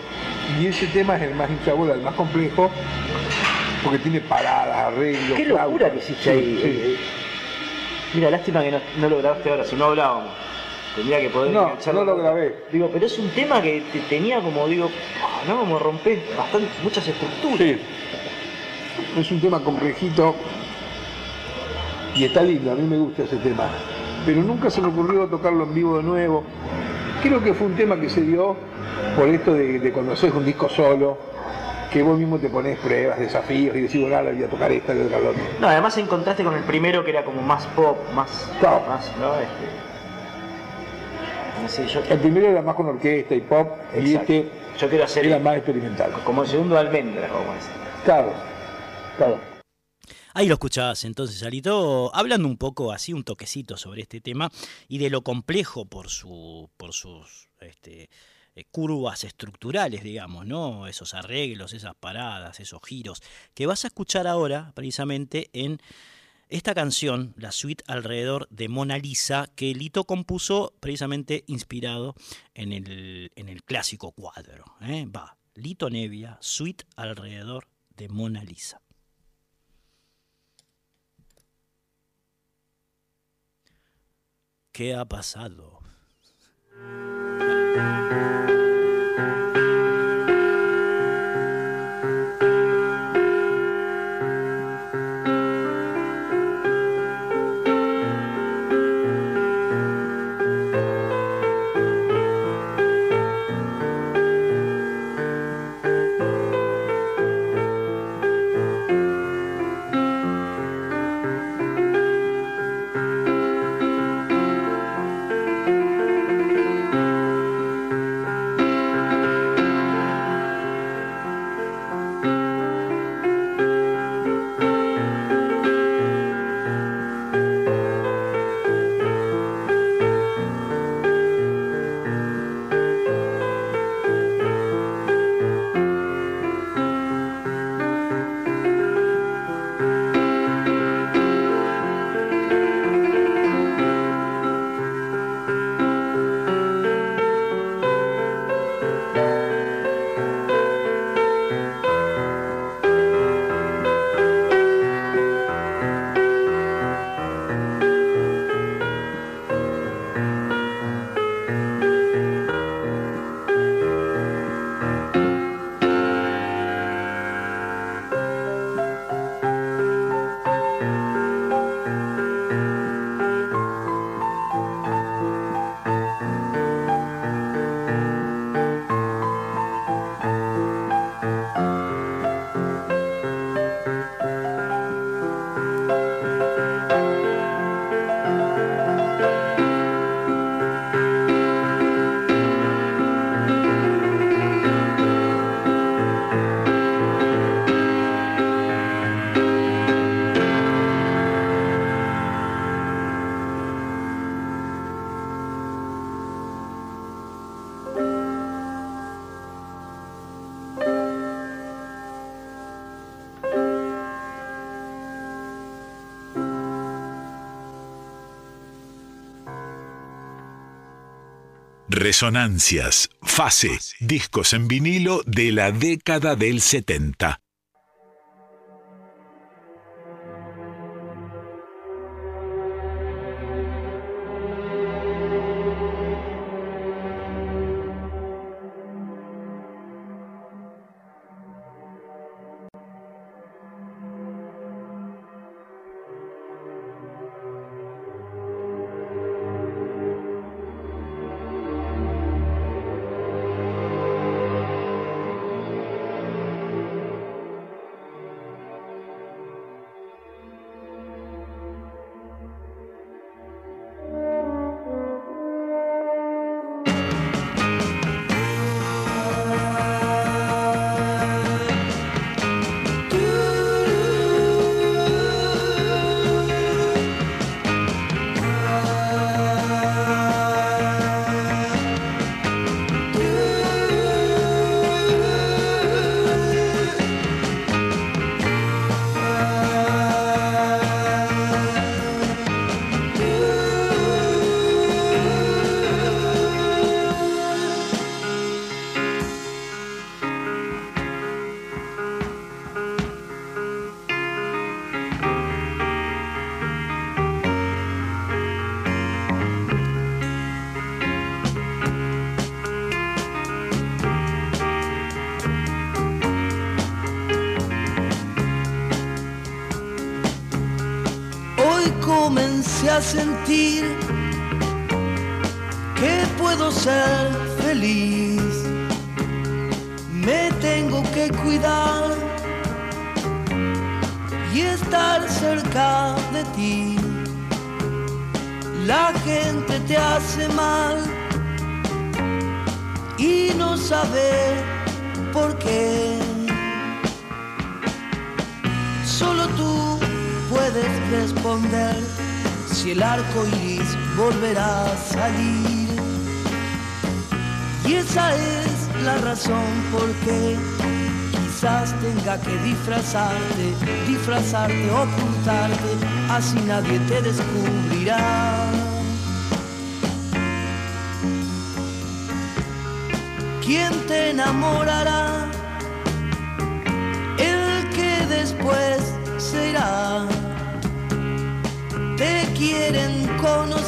y ese tema es el más hinchabola, el más complejo, porque tiene paradas, arreglos. Qué locura flautas. que hiciste Sí, ahí. sí. eh, eh. Mira, lástima que no, no lo grabaste ahora, si no hablábamos. Tendría que poder No, no lo grabé. Digo, pero es un tema que te- tenía como, digo, ah, no, como romper bastante, muchas estructuras. Sí. Es un tema complejito y está lindo, a mí me gusta ese tema. Pero nunca se me ocurrió tocarlo en vivo de nuevo. Creo que fue un tema que se dio por esto de, de cuando haces un disco solo, que vos mismo te pones pruebas, desafíos y decís, bueno, ahora voy a tocar esta y otra la otra. No, además en contraste con el primero que era como más pop, más. Claro. más ¿no? Este, no sé, yo, El primero era más con orquesta y pop y Exacto. este yo quiero hacer era más experimental. como el segundo almendra, como es. Claro, claro. Ahí lo escuchabas entonces, Alito, hablando un poco así, un toquecito sobre este tema y de lo complejo por, su, por sus este, eh, curvas estructurales, digamos, ¿no? Esos arreglos, esas paradas, esos giros, que vas a escuchar ahora precisamente en esta canción, la suite alrededor de Mona Lisa, que Lito compuso precisamente inspirado en el, en el clásico cuadro. ¿eh? Va, Lito Nevia, suite alrededor de Mona Lisa. ¿Qué ha pasado? Resonancias, fase, discos en vinilo de la década del 70.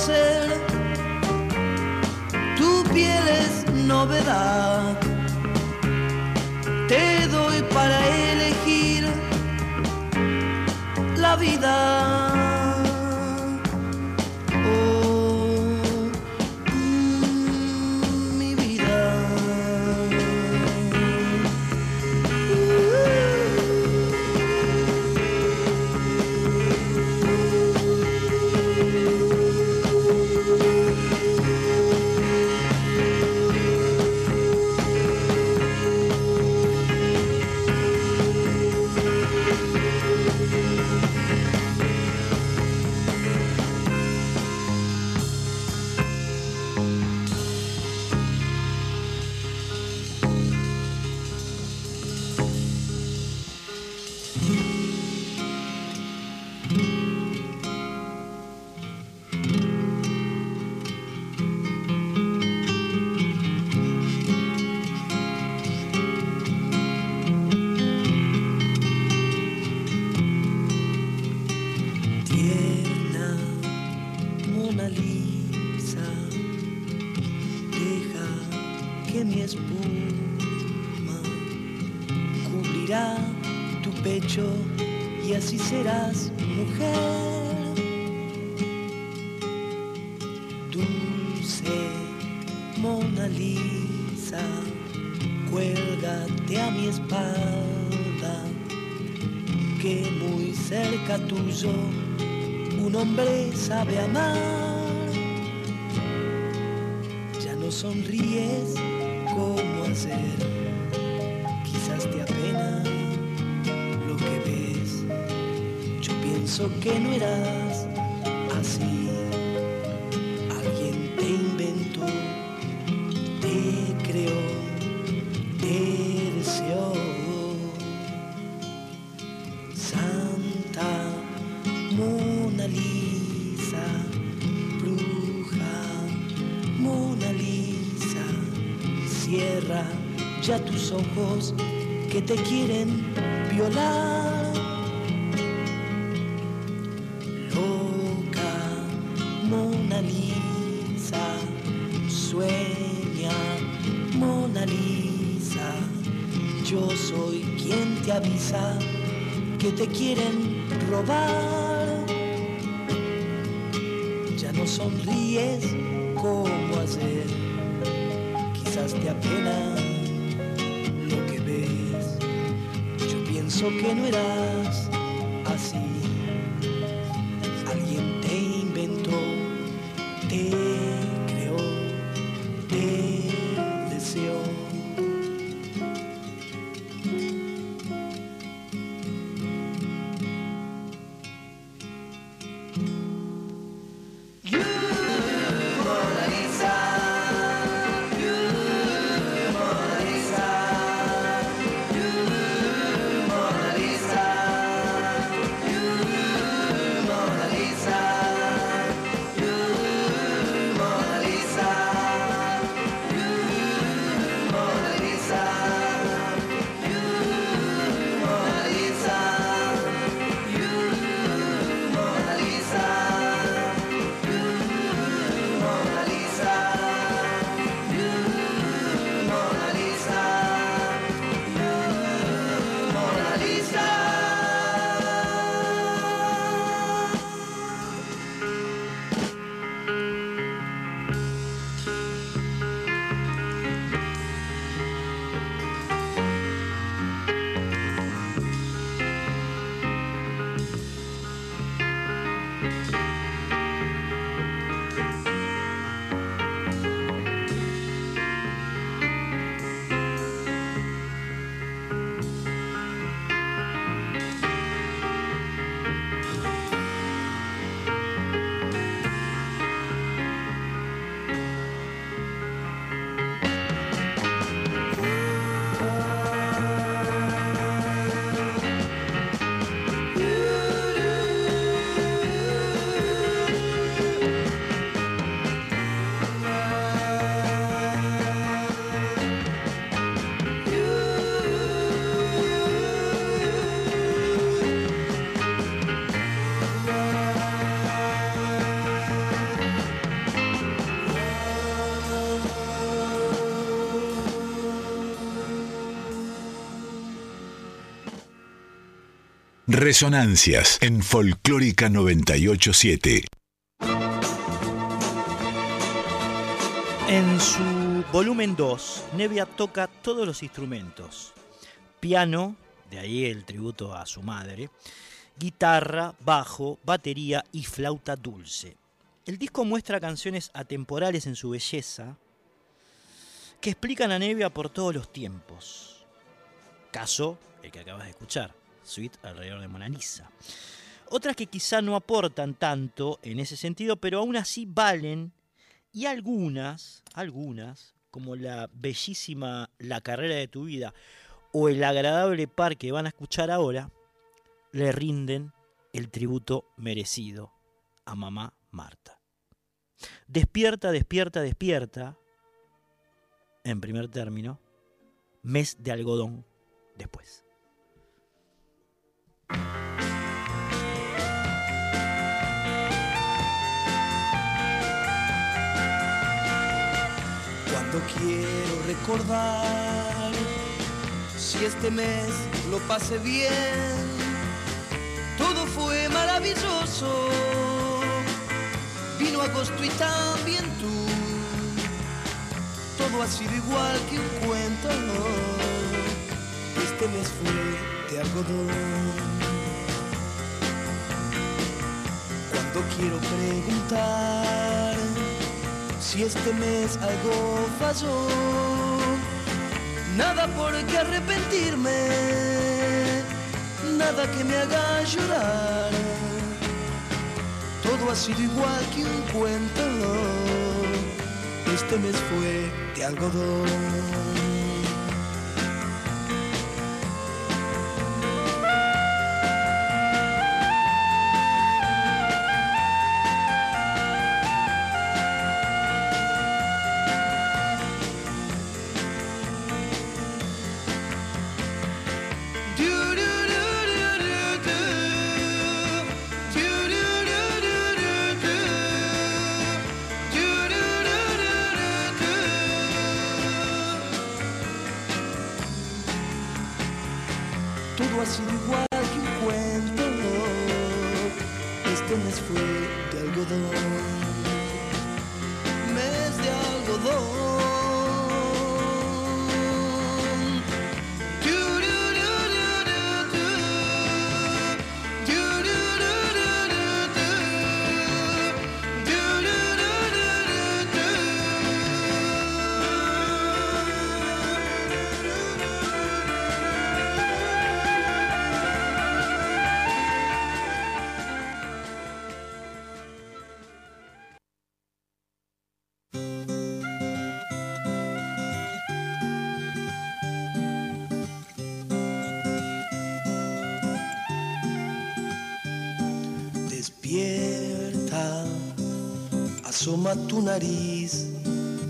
cárcel. Tu piel es novedad. Te doy para elegir la vida. que no eras así. Alguien te inventó, te creó, te deseó. Santa Mona Lisa, bruja Mona Lisa, cierra ya tus ojos que te quieren violar. avisa que te quieren robar. Ya no sonríes como hacer, quizás te apena lo que ves. Yo pienso que no eras Resonancias en Folclórica 987. En su volumen 2, Nevia toca todos los instrumentos. Piano, de ahí el tributo a su madre, guitarra, bajo, batería y flauta dulce. El disco muestra canciones atemporales en su belleza que explican a Nevia por todos los tiempos. Caso el que acabas de escuchar, Suite alrededor de Mona Lisa. Otras que quizá no aportan tanto en ese sentido, pero aún así valen y algunas, algunas, como la bellísima La carrera de tu vida o el agradable par que van a escuchar ahora, le rinden el tributo merecido a mamá Marta. Despierta, despierta, despierta, en primer término, mes de algodón después. Cuando quiero recordar si este mes lo pasé bien, todo fue maravilloso. Vino agosto y también tú, todo ha sido igual que un cuento. Este mes fue de algodón. Quiero preguntar si este mes algo falló, nada por qué arrepentirme, nada que me haga llorar. Todo ha sido igual que un cuento, este mes fue de algodón. Asoma tu nariz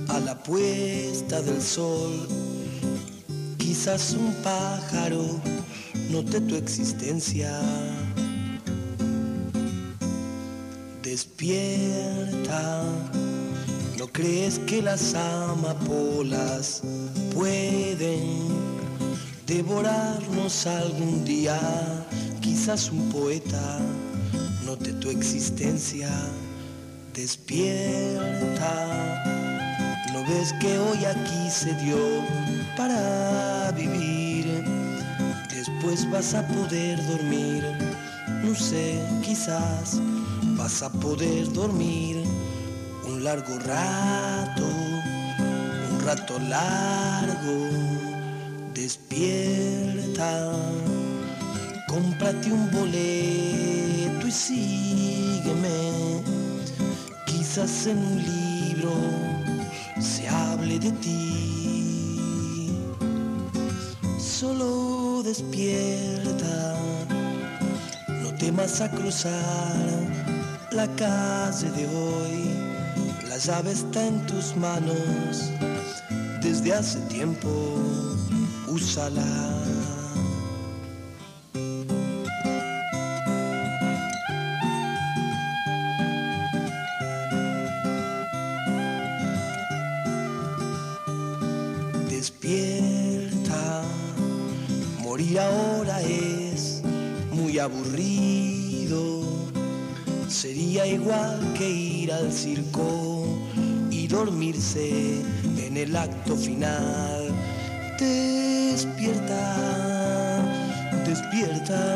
a la puesta del sol. Quizás un pájaro note tu existencia. Despierta, ¿no crees que las amapolas pueden devorarnos algún día? Quizás un poeta note tu existencia. Despierta, ¿no ves que hoy aquí se dio para vivir? Después vas a poder dormir, no sé, quizás vas a poder dormir un largo rato, un rato largo. Despierta, cómprate un boleto y sígueme. En un libro se hable de ti. Solo despierta, no temas a cruzar la calle de hoy. La llave está en tus manos desde hace tiempo. Úsala. Igual que ir al circo y dormirse en el acto final. Despierta, despierta,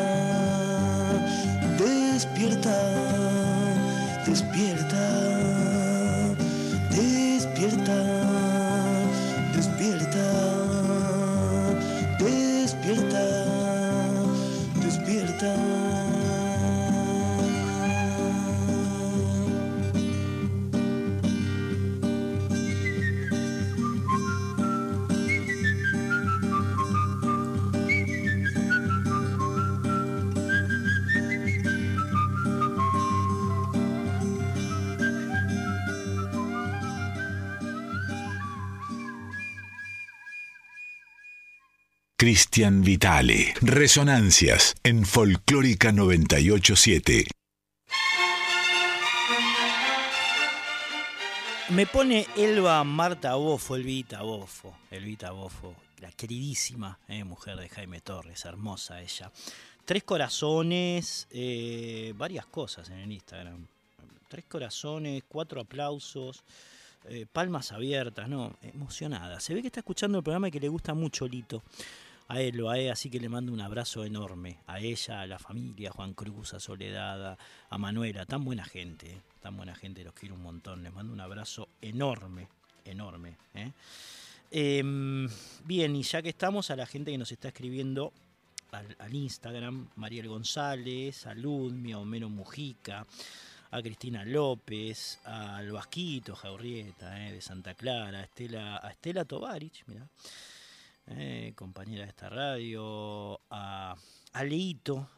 Cristian Vitale. Resonancias en Folclórica 987. Me pone Elba Marta Bofo, Elvita Bofo, Elvita Bofo, la queridísima eh, mujer de Jaime Torres, hermosa ella. Tres corazones, eh, varias cosas en el Instagram. Tres corazones, cuatro aplausos, eh, palmas abiertas, no, emocionada. Se ve que está escuchando el programa y que le gusta mucho Lito. A él o a él, así que le mando un abrazo enorme. A ella, a la familia, a Juan Cruz, a Soledad, a- Manuela, tan buena gente, eh, tan buena gente, los quiero un montón. Les mando un abrazo enorme, enorme. eh. Em, bien, y ya que estamos, a la gente que nos está escribiendo al, al Instagram, Mariel González, a Ludmia, Homero Mujica, a Cristina López, al Vasquito Jaurrieta eh, de Santa Clara, a Estela, a Estela Tovarich, mira, compañera de esta radio, a, a Leito,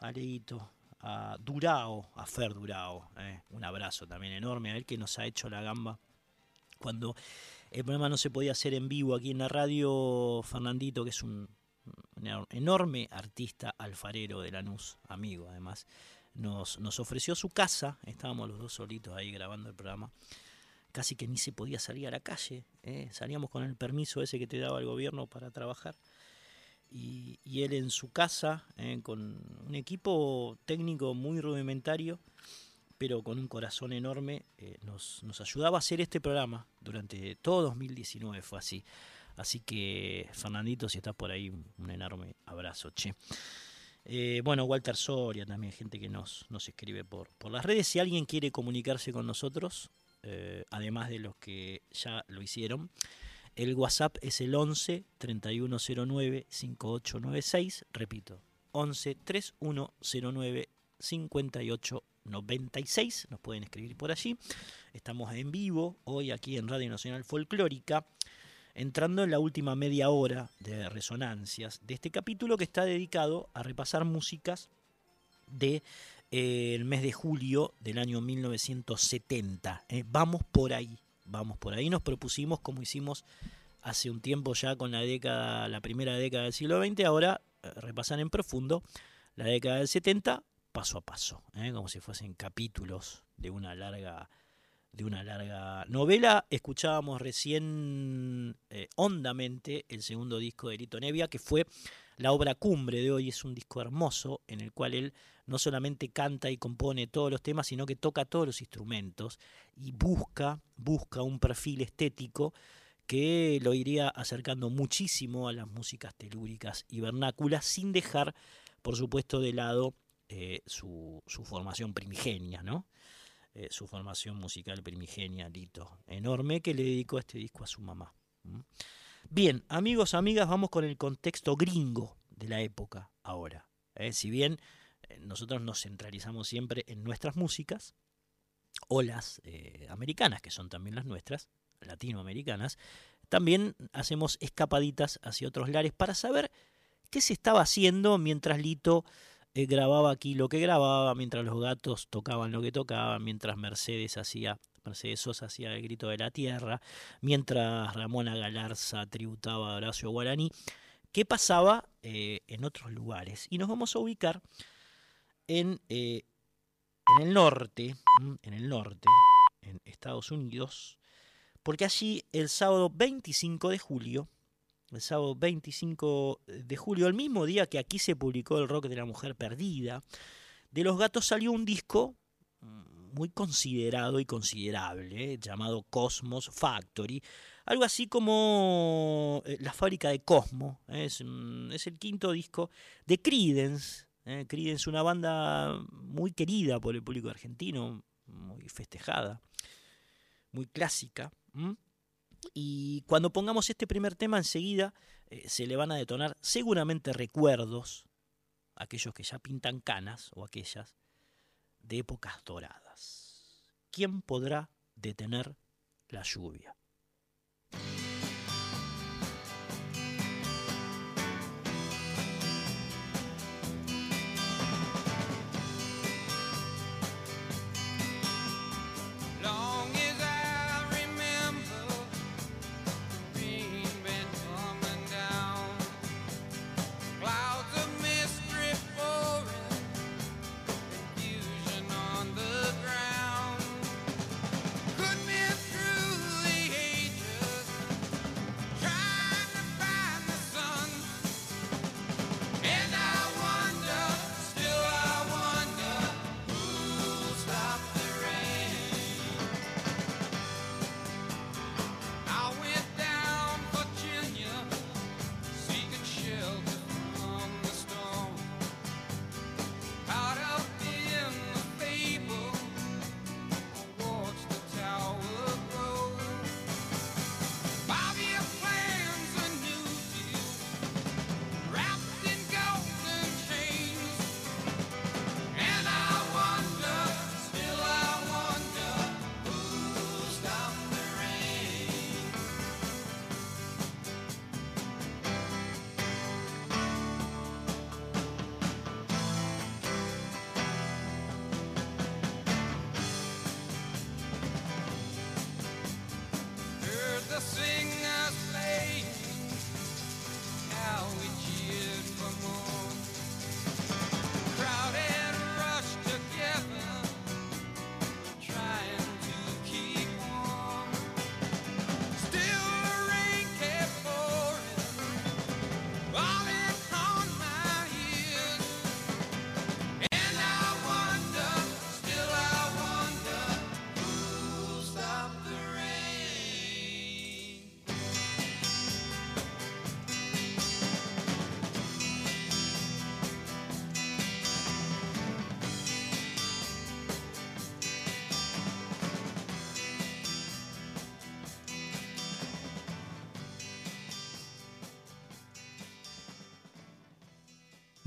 a Durao, a Fer Durao, eh, un abrazo también enorme a él que nos ha hecho la gamba cuando el programa no se podía hacer en vivo aquí en la radio, Fernandito, que es un, un enorme artista alfarero de Lanús, amigo además, nos, nos ofreció su casa, estábamos los dos solitos ahí grabando el programa, casi que ni se podía salir a la calle, ¿eh? salíamos con el permiso ese que te daba el gobierno para trabajar. Y, y él en su casa, ¿eh? con un equipo técnico muy rudimentario, pero con un corazón enorme, eh, nos, nos ayudaba a hacer este programa durante todo 2019, fue así. Así que, Fernandito, si estás por ahí, un, enorme abrazo, che. Eh, bueno, Walter Soria también, gente que nos, nos escribe por, por las redes. Si alguien quiere comunicarse con nosotros, eh, además de los que ya lo hicieron, el WhatsApp es el 11 3109 5896. Repito, 11 3109 5896. Nos pueden escribir por allí. Estamos en vivo hoy aquí en Radio Nacional Folclórica entrando en la última media hora de resonancias de este capítulo que está dedicado a repasar músicas de eh, el mes de julio del año 1970. Eh, vamos por ahí, vamos por ahí. Nos propusimos, como hicimos hace un tiempo ya con la década, la primera década del siglo XX, ahora eh, repasar en profundo la década del 70, paso a paso, como si fuesen capítulos de una larga de una larga novela. Escuchábamos recién eh, hondamente el segundo disco de Lito Nevia, que fue la obra cumbre de hoy. Es un disco hermoso en el cual él no solamente canta y compone todos los temas, sino que toca todos los instrumentos y busca, busca un perfil estético que lo iría acercando muchísimo a las músicas telúricas y vernáculas, sin dejar, por supuesto, de lado eh, su, su formación primigenia, ¿no? Eh, su formación musical primigenia, Lito, enorme, que le dedicó este disco a su mamá. Bien, amigos, amigas, vamos con el contexto gringo de la época ahora. ¿eh? Si bien eh, nosotros nos centralizamos siempre en nuestras músicas, o las eh, americanas, que son también las nuestras, latinoamericanas, también hacemos escapaditas hacia otros lares para saber qué se estaba haciendo mientras Lito grababa aquí lo que grababa, mientras los gatos tocaban lo que tocaban, mientras Mercedes hacía, Mercedes Sosa hacía el grito de la tierra, mientras Ramona Galarza tributaba a Horacio Guaraní, qué pasaba eh, en otros lugares. Y nos vamos a ubicar en, eh, en el norte, en el norte, en Estados Unidos, porque allí el sábado 25 de julio, el sábado 25 de julio, el mismo día que aquí se publicó el rock de la mujer perdida, de los gatos salió un disco muy considerado y considerable, llamado Cosmos Factory, algo así como eh, la fábrica de Cosmo, ¿eh? es, es, el quinto disco de Creedence, ¿eh? Una banda muy querida por el público argentino, muy festejada, muy clásica. Y cuando pongamos este primer tema enseguida eh, se le van a detonar seguramente recuerdos, aquellos que ya pintan canas o aquellas de épocas doradas. ¿Quién podrá detener la lluvia?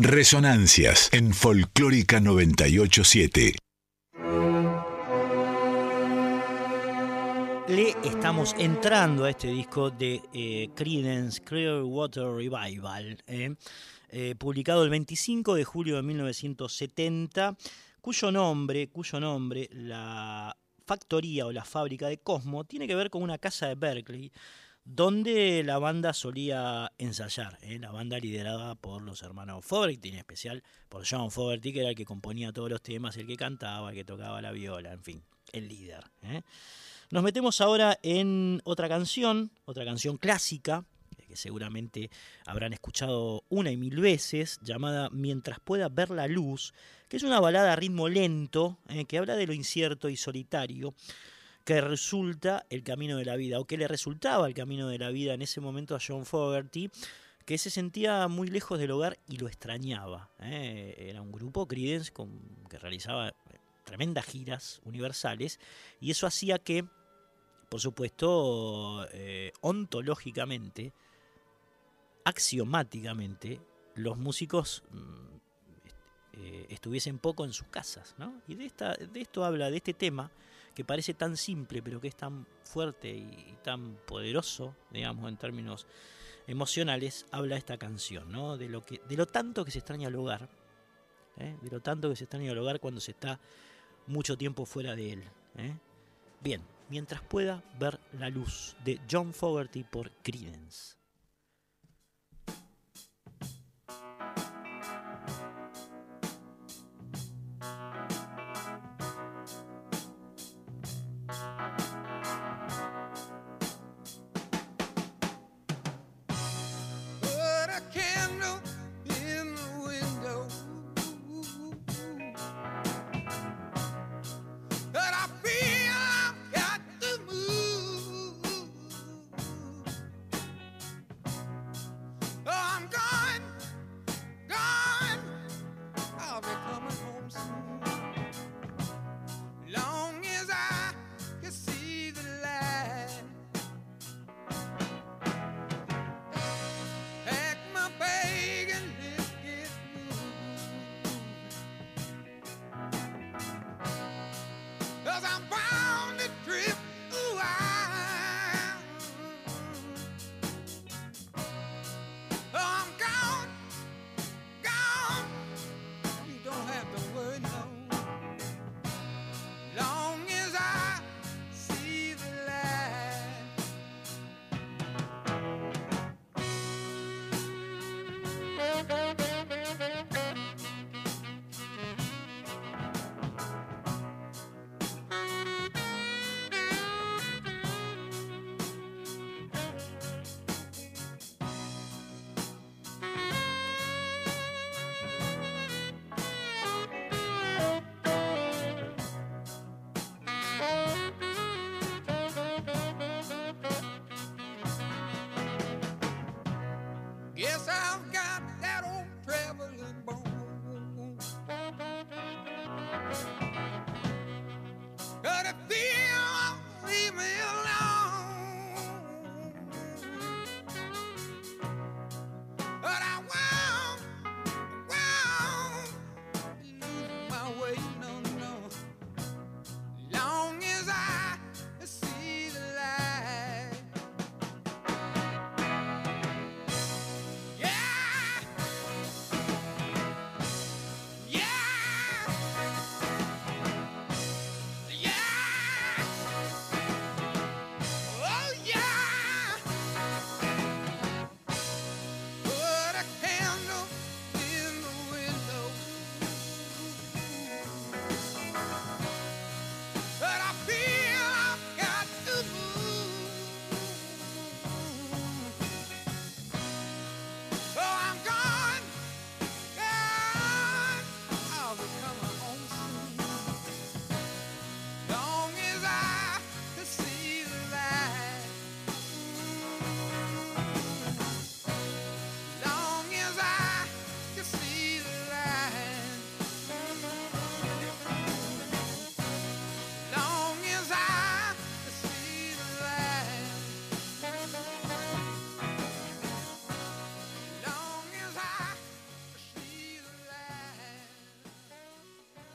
Resonancias en Folclórica 987. Le estamos entrando a este disco de eh, Clearwater Revival, eh, eh, publicado el 25 de julio de 1970, cuyo nombre, cuyo nombre, la factoría o la fábrica de Cosmo, tiene que ver con una casa de Berkeley donde la banda solía ensayar, ¿eh? la banda liderada por los hermanos Fogerty, en especial por John Fogerty, que era el que componía todos los temas, el que cantaba, el que tocaba la viola, en fin, el líder. ¿eh? Nos metemos ahora en otra canción, otra canción clásica, que seguramente habrán escuchado una y mil veces, llamada Mientras pueda ver la luz, que es una balada a ritmo lento, ¿eh? que habla de lo incierto y solitario que resulta el camino de la vida, o que le resultaba el camino de la vida en ese momento a John Fogerty, que se sentía muy lejos del hogar y lo extrañaba. ¿eh? Era un grupo, Creedence, que realizaba eh, tremendas giras universales, y eso hacía que, por supuesto, eh, ontológicamente, axiomáticamente, los músicos mm, estuviesen poco en sus casas. ¿no? Y de, esta, de esto habla, de este tema, que parece tan simple, pero que es tan fuerte y tan poderoso, digamos, en términos emocionales, habla esta canción, ¿no? De lo, que, de lo tanto que se extraña el hogar, ¿eh? de lo tanto que se extraña el hogar cuando se está mucho tiempo fuera de él. ¿eh? Bien, mientras pueda ver la luz de John Fogerty por Credence.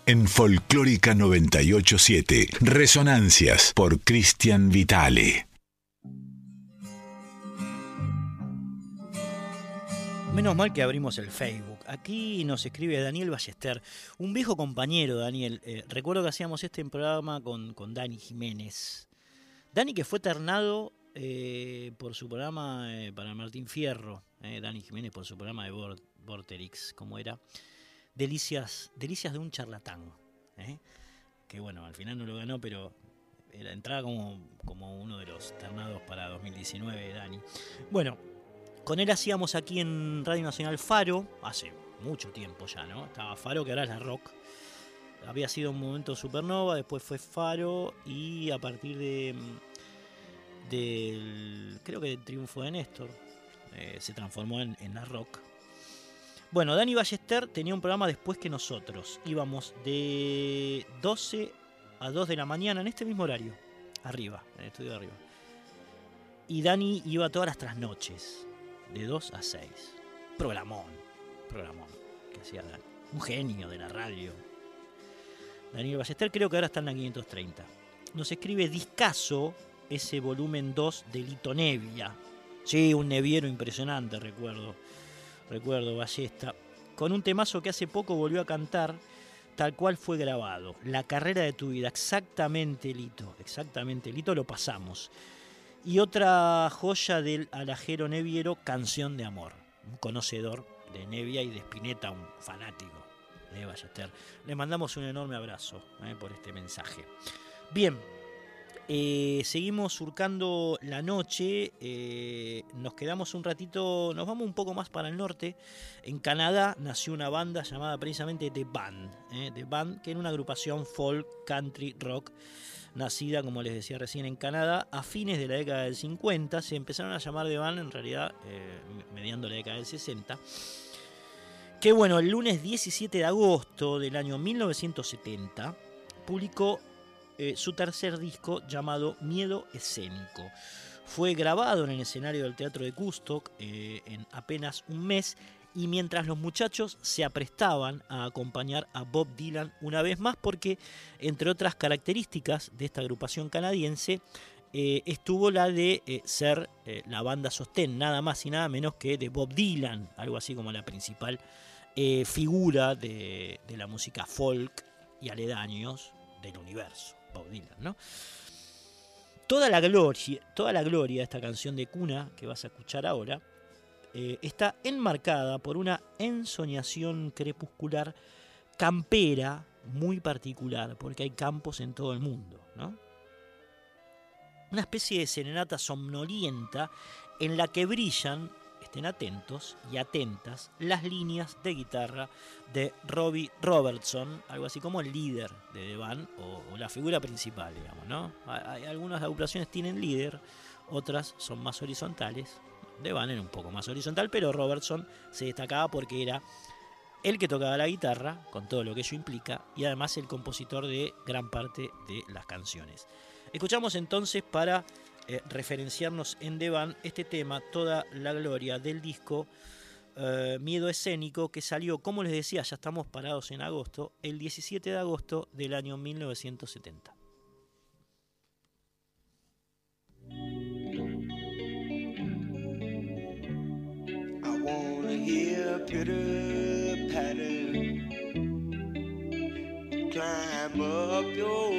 En Folclórica 987. Resonancias por Cristian Vitale. Menos mal que abrimos el Facebook. Aquí nos escribe Daniel Ballester, un viejo compañero, Daniel. Eh, recuerdo que hacíamos este programa con, con Dani Jiménez. Dani que fue ternado eh, por su programa eh, para Martín Fierro, Dani Jiménez por su programa de Vorterix, como era Delicias, Delicias de un charlatán. Que bueno, al final no lo ganó, pero era, entraba como, como uno de los ternados para 2019, Dani. Bueno, con él hacíamos aquí en Radio Nacional Faro, hace mucho tiempo ya, ¿no? Estaba Faro, que ahora es la Rock. Había sido un momento supernova, después fue Faro y a partir de del creo que el triunfo de Néstor eh, se transformó en, la Rock. Bueno, Dani Ballester tenía un programa después que nosotros. Íbamos de 12 a 2 de la mañana en este mismo horario, arriba, en el estudio de arriba. Y Dani iba todas las trasnoches de 2 a 6. Programón, programón, que hacía Un genio de la radio. Daniel Ballester creo que ahora está en la 530. Nos escribe Discaso, ese volumen 2 de Lito Nevia. Sí, un neviero impresionante, recuerdo. Recuerdo, Ballesta. Con un temazo que hace poco volvió a cantar, tal cual fue grabado. La carrera de tu vida, exactamente, Lito. Exactamente, Lito, lo pasamos. Y otra joya del alajero neviero, Canción de Amor. Un conocedor de Nevia y de Spinetta, un fanático de Ballester. Le mandamos un enorme abrazo eh, por este mensaje. Bien, eh, seguimos surcando la noche, eh, nos quedamos un ratito, nos vamos un poco más para el norte. En Canadá nació una banda llamada precisamente The Band, The Band, que era una agrupación folk, country, rock nacida, como les decía recién, en Canadá a fines de la década del 50. Se empezaron a llamar de Van en realidad eh, mediando la década del 60. Que bueno, el lunes 17 de agosto del año 1970 publicó eh, su tercer disco llamado Miedo Escénico. Fue grabado en el escenario del Teatro de Custock eh, en apenas un mes y mientras los muchachos se aprestaban a acompañar a Bob Dylan una vez más porque, entre otras características de esta agrupación canadiense, eh, estuvo la de eh, ser la banda sostén, nada más y nada menos que de Bob Dylan, algo así como la principal figura de, la música folk y aledaños del universo, Bob ¿no? Toda la gloria, toda la gloria de esta canción de cuna que vas a escuchar ahora eh, está enmarcada por una ensoñación crepuscular campera muy particular, porque hay campos en todo el mundo, ¿no? Una especie de serenata somnolienta en la que brillan, estén atentos y atentas, las líneas de guitarra de Robbie Robertson, algo así como el líder de The Band o, la figura principal, digamos, ¿no? Hay, algunas agrupaciones tienen líder, otras son más horizontales, de Van era un poco más horizontal, pero Robertson se destacaba porque era el que tocaba la guitarra, con todo lo que ello implica, y además el compositor de gran parte de las canciones. Escuchamos entonces para eh, referenciarnos en Devan este tema, toda la gloria del disco eh, Miedo Escénico, que salió, como les decía, ya estamos parados en agosto, el 17 de agosto del año 1970. wanna hear pitter patter. Climb up your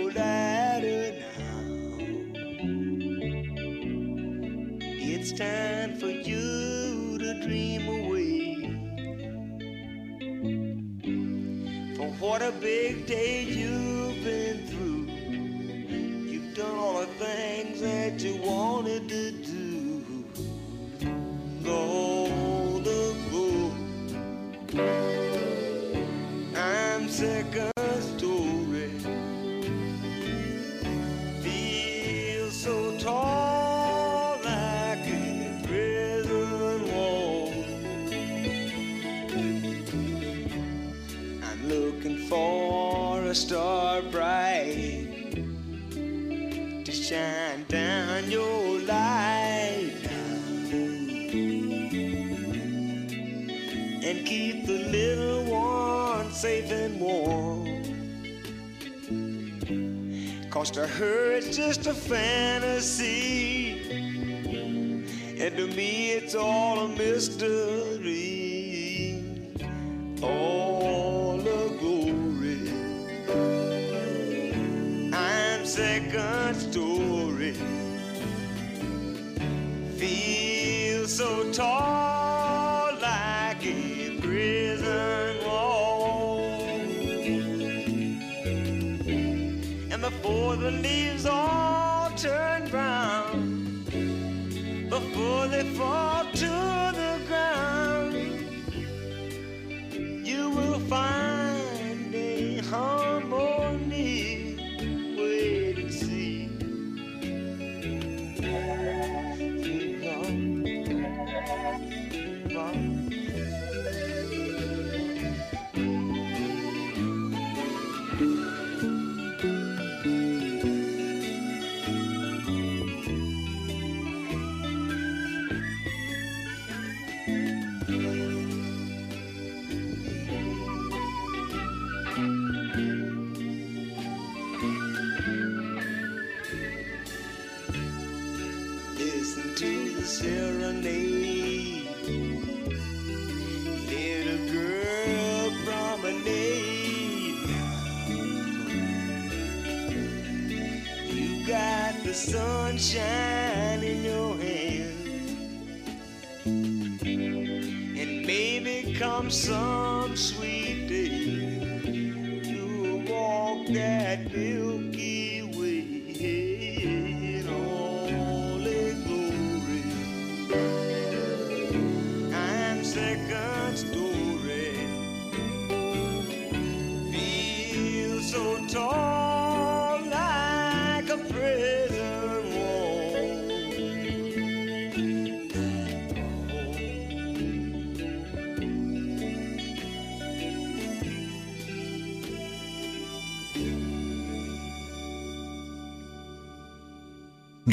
time for you to dream away. For what a big day you've been through. You've done all the things that you wanted to do. Go I'm sick story. Safe and warm. Cause to her it's just a fantasy. And to me it's all a mystery. All a glory. I'm second story. Feel so tall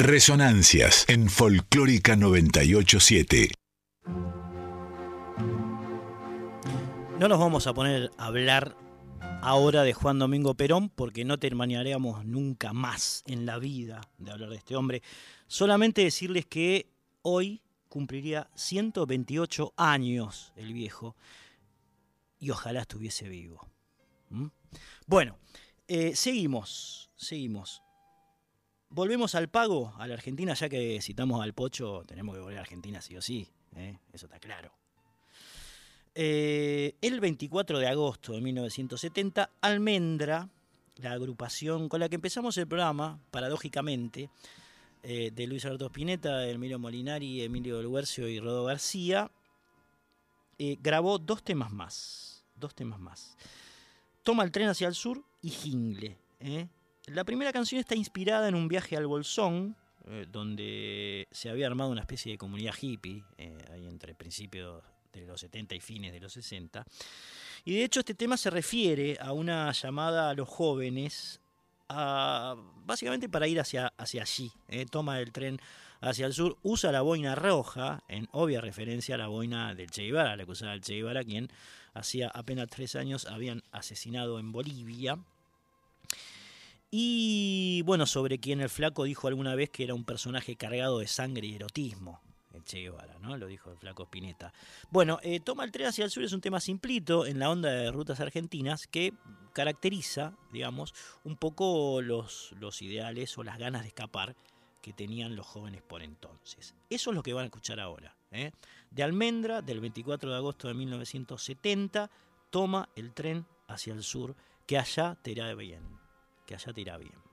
Resonancias en Folclórica 987. No nos vamos a poner a hablar ahora de Juan Domingo Perón porque no terminaríamos nunca más en la vida de hablar de este hombre. Solamente decirles que hoy cumpliría 128 años el viejo y ojalá estuviese vivo. ¿Mm? Bueno, eh, seguimos, seguimos. Volvemos al pago, a la Argentina, ya que citamos al Pocho, tenemos que volver a Argentina sí o sí, ¿eh? eso está claro. Eh, el 24 de agosto de 1970, Almendra, la agrupación con la que empezamos el programa, paradójicamente, eh, de Luis Alberto Spinetta, Emilio Molinari, Emilio del Huercio y Rodo García, grabó dos temas más. Dos temas más. Toma el tren hacia el sur y Jingle. La primera canción está inspirada en un viaje al Bolsón, eh, donde se había armado una especie de comunidad hippie, eh, ahí entre principios de los 70 y fines de los 60. Y de hecho este tema se refiere a una llamada a los jóvenes, a- básicamente para ir hacia, hacia allí. ¿eh? Toma el tren hacia el sur, usa la boina roja, en obvia referencia a la boina del Che Guevara, la que usaba el Che Guevara, quien hacía apenas tres años habían asesinado en Bolivia. Y bueno, sobre quien el flaco dijo alguna vez que era un personaje cargado de sangre y erotismo. El Che Guevara, ¿no? Lo dijo el flaco Spinetta. Bueno, eh, Toma el tren hacia el sur es un tema simplito en la onda de rutas argentinas que caracteriza, digamos, un poco los, los ideales o las ganas de escapar que tenían los jóvenes por entonces. Eso es lo que van a escuchar ahora. ¿eh? De Almendra, del 24 de agosto de 1970, toma el tren hacia el sur, que allá te irá bien. Que allá te bien.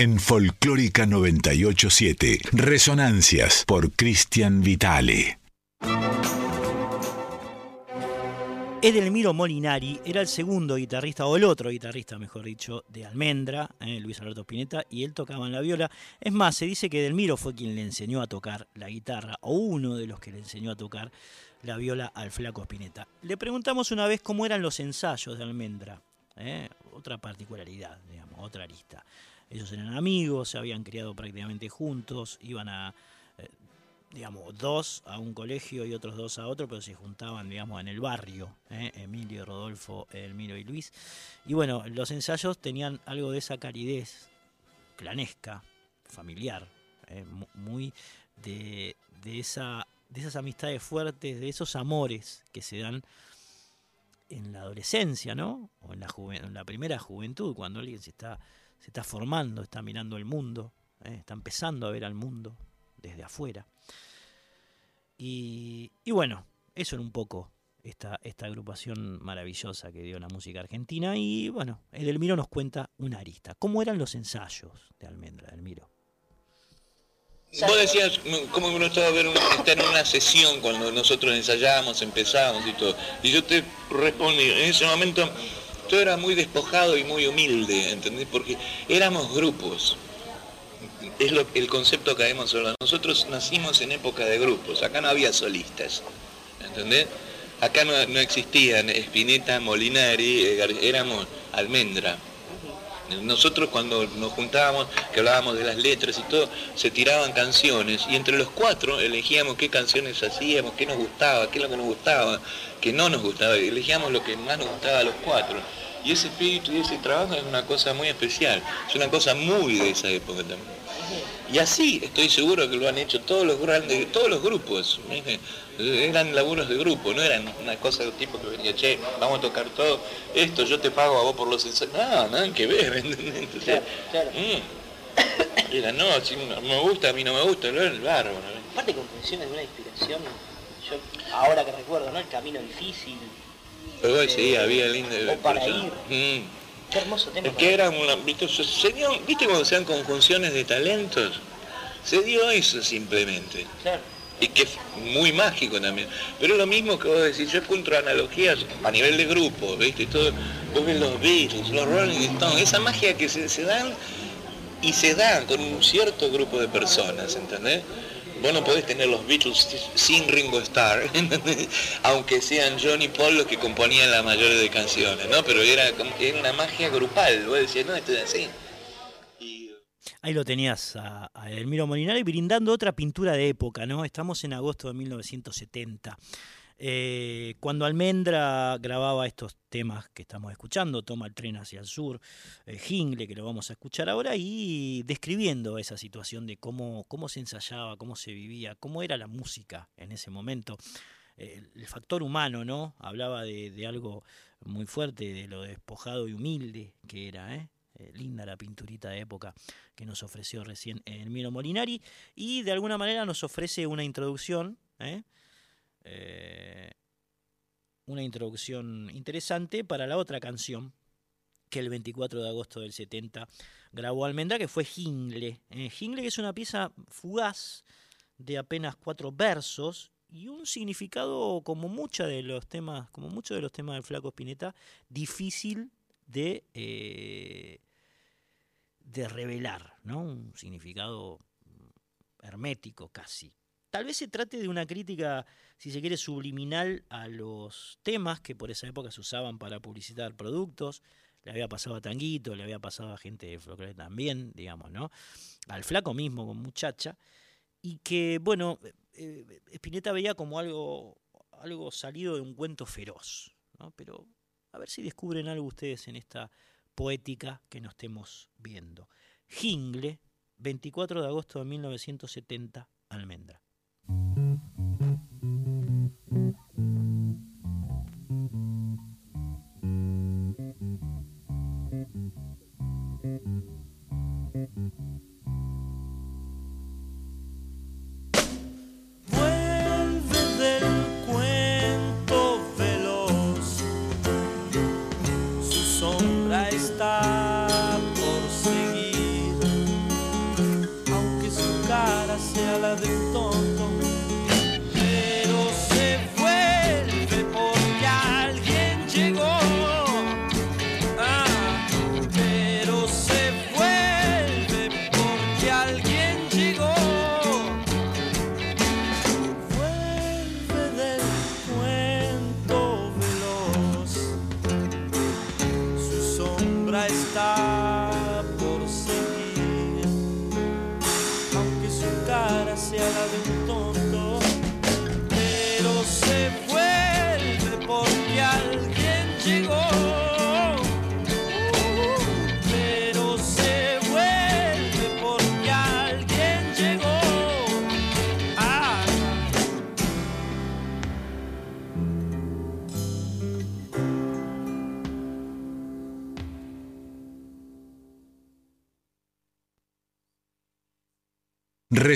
En Folclórica 987. Resonancias por Cristian Vitale. Edelmiro Molinari era el segundo guitarrista, o el otro guitarrista, mejor dicho, de Almendra, eh, Luis Alberto Spinetta, y él tocaba en la viola. Es más, se dice que Edelmiro fue quien le enseñó a tocar la guitarra, o uno de los que le enseñó a tocar la viola al flaco Spinetta. Le preguntamos una vez cómo eran los ensayos de Almendra, eh, otra particularidad, digamos, otra lista. Ellos eran amigos, se habían criado prácticamente juntos, iban a digamos, dos a un colegio y otros dos a otro, pero se juntaban, digamos, en el barrio, ¿eh? Emilio, Rodolfo, Elmiro y Luis. Y bueno, los ensayos tenían algo de esa caridez clanesca, familiar, ¿eh? muy de, esa, de esas amistades fuertes, de esos amores que se dan en la adolescencia, ¿no? O en la, en la primera juventud, cuando alguien se está, se está formando, está mirando el mundo, ¿eh? está empezando a ver al mundo desde afuera. Y, bueno, eso era un poco esta, esta agrupación maravillosa que dio la música argentina. Y bueno, Edelmiro nos cuenta una arista. ¿Cómo eran los ensayos de Almendra, Edelmiro? Vos decías cómo uno estaba ver estar en una sesión cuando nosotros ensayábamos, empezábamos y todo. Y yo te respondí, en ese momento todo era muy despojado y muy humilde, ¿entendés? Porque éramos grupos es lo, el concepto que hemos hablado. Nosotros nacimos en época de grupos, acá no había solistas, ¿entendés? Acá no, existían Spinetta, Molinari, eh, éramos almendra. Nosotros cuando nos juntábamos, que hablábamos de las letras y todo, se tiraban canciones y entre los cuatro elegíamos qué canciones hacíamos, qué nos gustaba, qué es lo que nos gustaba, qué no nos gustaba, elegíamos lo que más nos gustaba a los cuatro. Y ese espíritu y ese trabajo es una cosa muy especial, es una cosa muy de esa época también. Y así estoy seguro que lo han hecho todos los grandes, todos los grupos. Eran laburos de grupo, no eran una cosa de tipo que venía, che, vamos a tocar todo esto, yo te pago a vos por los ensayos. No, nada que ver, ¿entendés? claro, mm. Era, no, si me gusta, a mí no me gusta, lo el bárbaro. Aparte composiciones de una inspiración, yo ahora que recuerdo, ¿no? El camino difícil. Pero sí, había lindo. O para ir. Mm. Qué hermoso tema. Que era una, ¿viste, ¿viste cuando sean conjunciones de talentos? Se dio eso simplemente. Claro. Y que es muy mágico también. Pero es lo mismo que vos decís, yo encuentro analogías a nivel de grupo, ¿viste? Todo, vos ves los Beatles, los Rolling Stones, esa magia que se, se dan y se dan con un cierto grupo de personas, ¿entendés? Vos no podés tener los Beatles sin Ringo Starr, aunque sean John y Paul los que componían la mayoría de canciones, ¿no? Pero era, era una magia grupal, vos decías, no, esto es así. Ahí lo tenías a, a Elmiro Molinari brindando otra pintura de época, ¿no? Estamos en agosto de 1970. Eh, cuando Almendra grababa estos temas que estamos escuchando, Toma el tren hacia el sur, eh, Jingle, que lo vamos a escuchar ahora, y describiendo esa situación de cómo, cómo se ensayaba, cómo se vivía, cómo era la música en ese momento. el factor humano, ¿no? Hablaba de, algo muy fuerte, de lo despojado y humilde que era, ¿eh? linda la pinturita de época que nos ofreció recién Elmiro Molinari y de alguna manera nos ofrece una introducción ¿eh? Eh, una introducción interesante para la otra canción que el 24 de agosto del 70 grabó Almendra, que fue Jingle. Eh, Jingle que es una pieza fugaz de apenas cuatro versos y un significado como muchos de los temas, como muchos de los temas del Flaco Spinetta, difícil de, eh, de revelar, ¿no? Un significado hermético casi. Tal vez se trate de una crítica si se quiere, subliminal a los temas que por esa época se usaban para publicitar productos. Le había pasado a Tanguito, le había pasado a gente de folclore también, digamos, ¿no? Al flaco mismo con muchacha. Y que, bueno, eh, Spinetta veía como algo, algo salido de un cuento feroz. Pero a ver si descubren algo ustedes en esta poética que nos estemos viendo. Jingle, 24 de agosto de 1970, Almendra.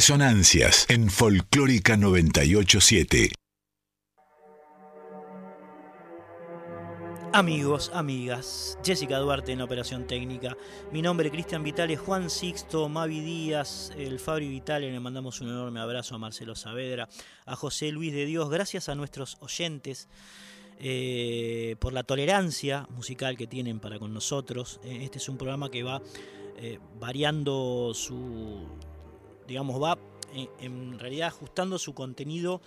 Resonancias en Folclórica 987. Amigos, amigas, Jessica Duarte en la operación técnica. Mi nombre es Cristian Vitale, Juan Sixto, Mavi Díaz, el Fabri Vitale. Le mandamos un enorme abrazo a Marcelo Saavedra, a José Luis de Dios. Gracias a nuestros oyentes eh, por la tolerancia musical que tienen para con nosotros. Eh, este es un programa que va eh, variando su. Digamos, va eh, en realidad ajustando su contenido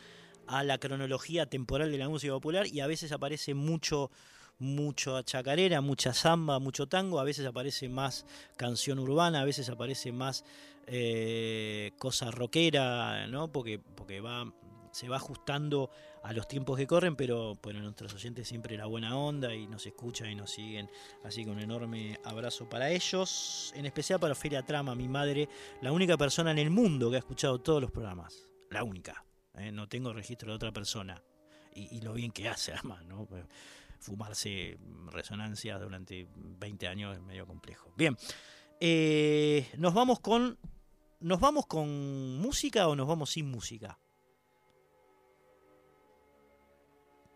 a la cronología temporal de la música popular y a veces aparece mucho mucho chacarera, mucha samba, mucho tango, a veces aparece más canción urbana, a veces aparece más eh, cosa rockera, ¿no? Porque, porque va, se va ajustando a los tiempos que corren, pero bueno, nuestros oyentes siempre la buena onda y nos escuchan y nos siguen. Así que un enorme abrazo para ellos, en especial para Feria Trama, mi madre, la única persona en el mundo que ha escuchado todos los programas. La única. ¿eh? No tengo registro de otra persona. Y, lo bien que hace, además, ¿no? fumarse resonancias durante 20 años es medio complejo. Bien, eh, nos vamos con. ¿Nos vamos con música o nos vamos sin música?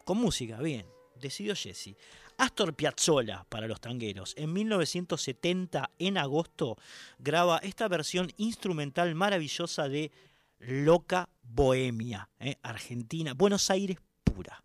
Con música, bien. Decidió Jesse. Astor Piazzolla para los tangueros. En 1970, en agosto, graba esta versión instrumental maravillosa de Loca Bohemia, ¿eh? Argentina, Buenos Aires pura.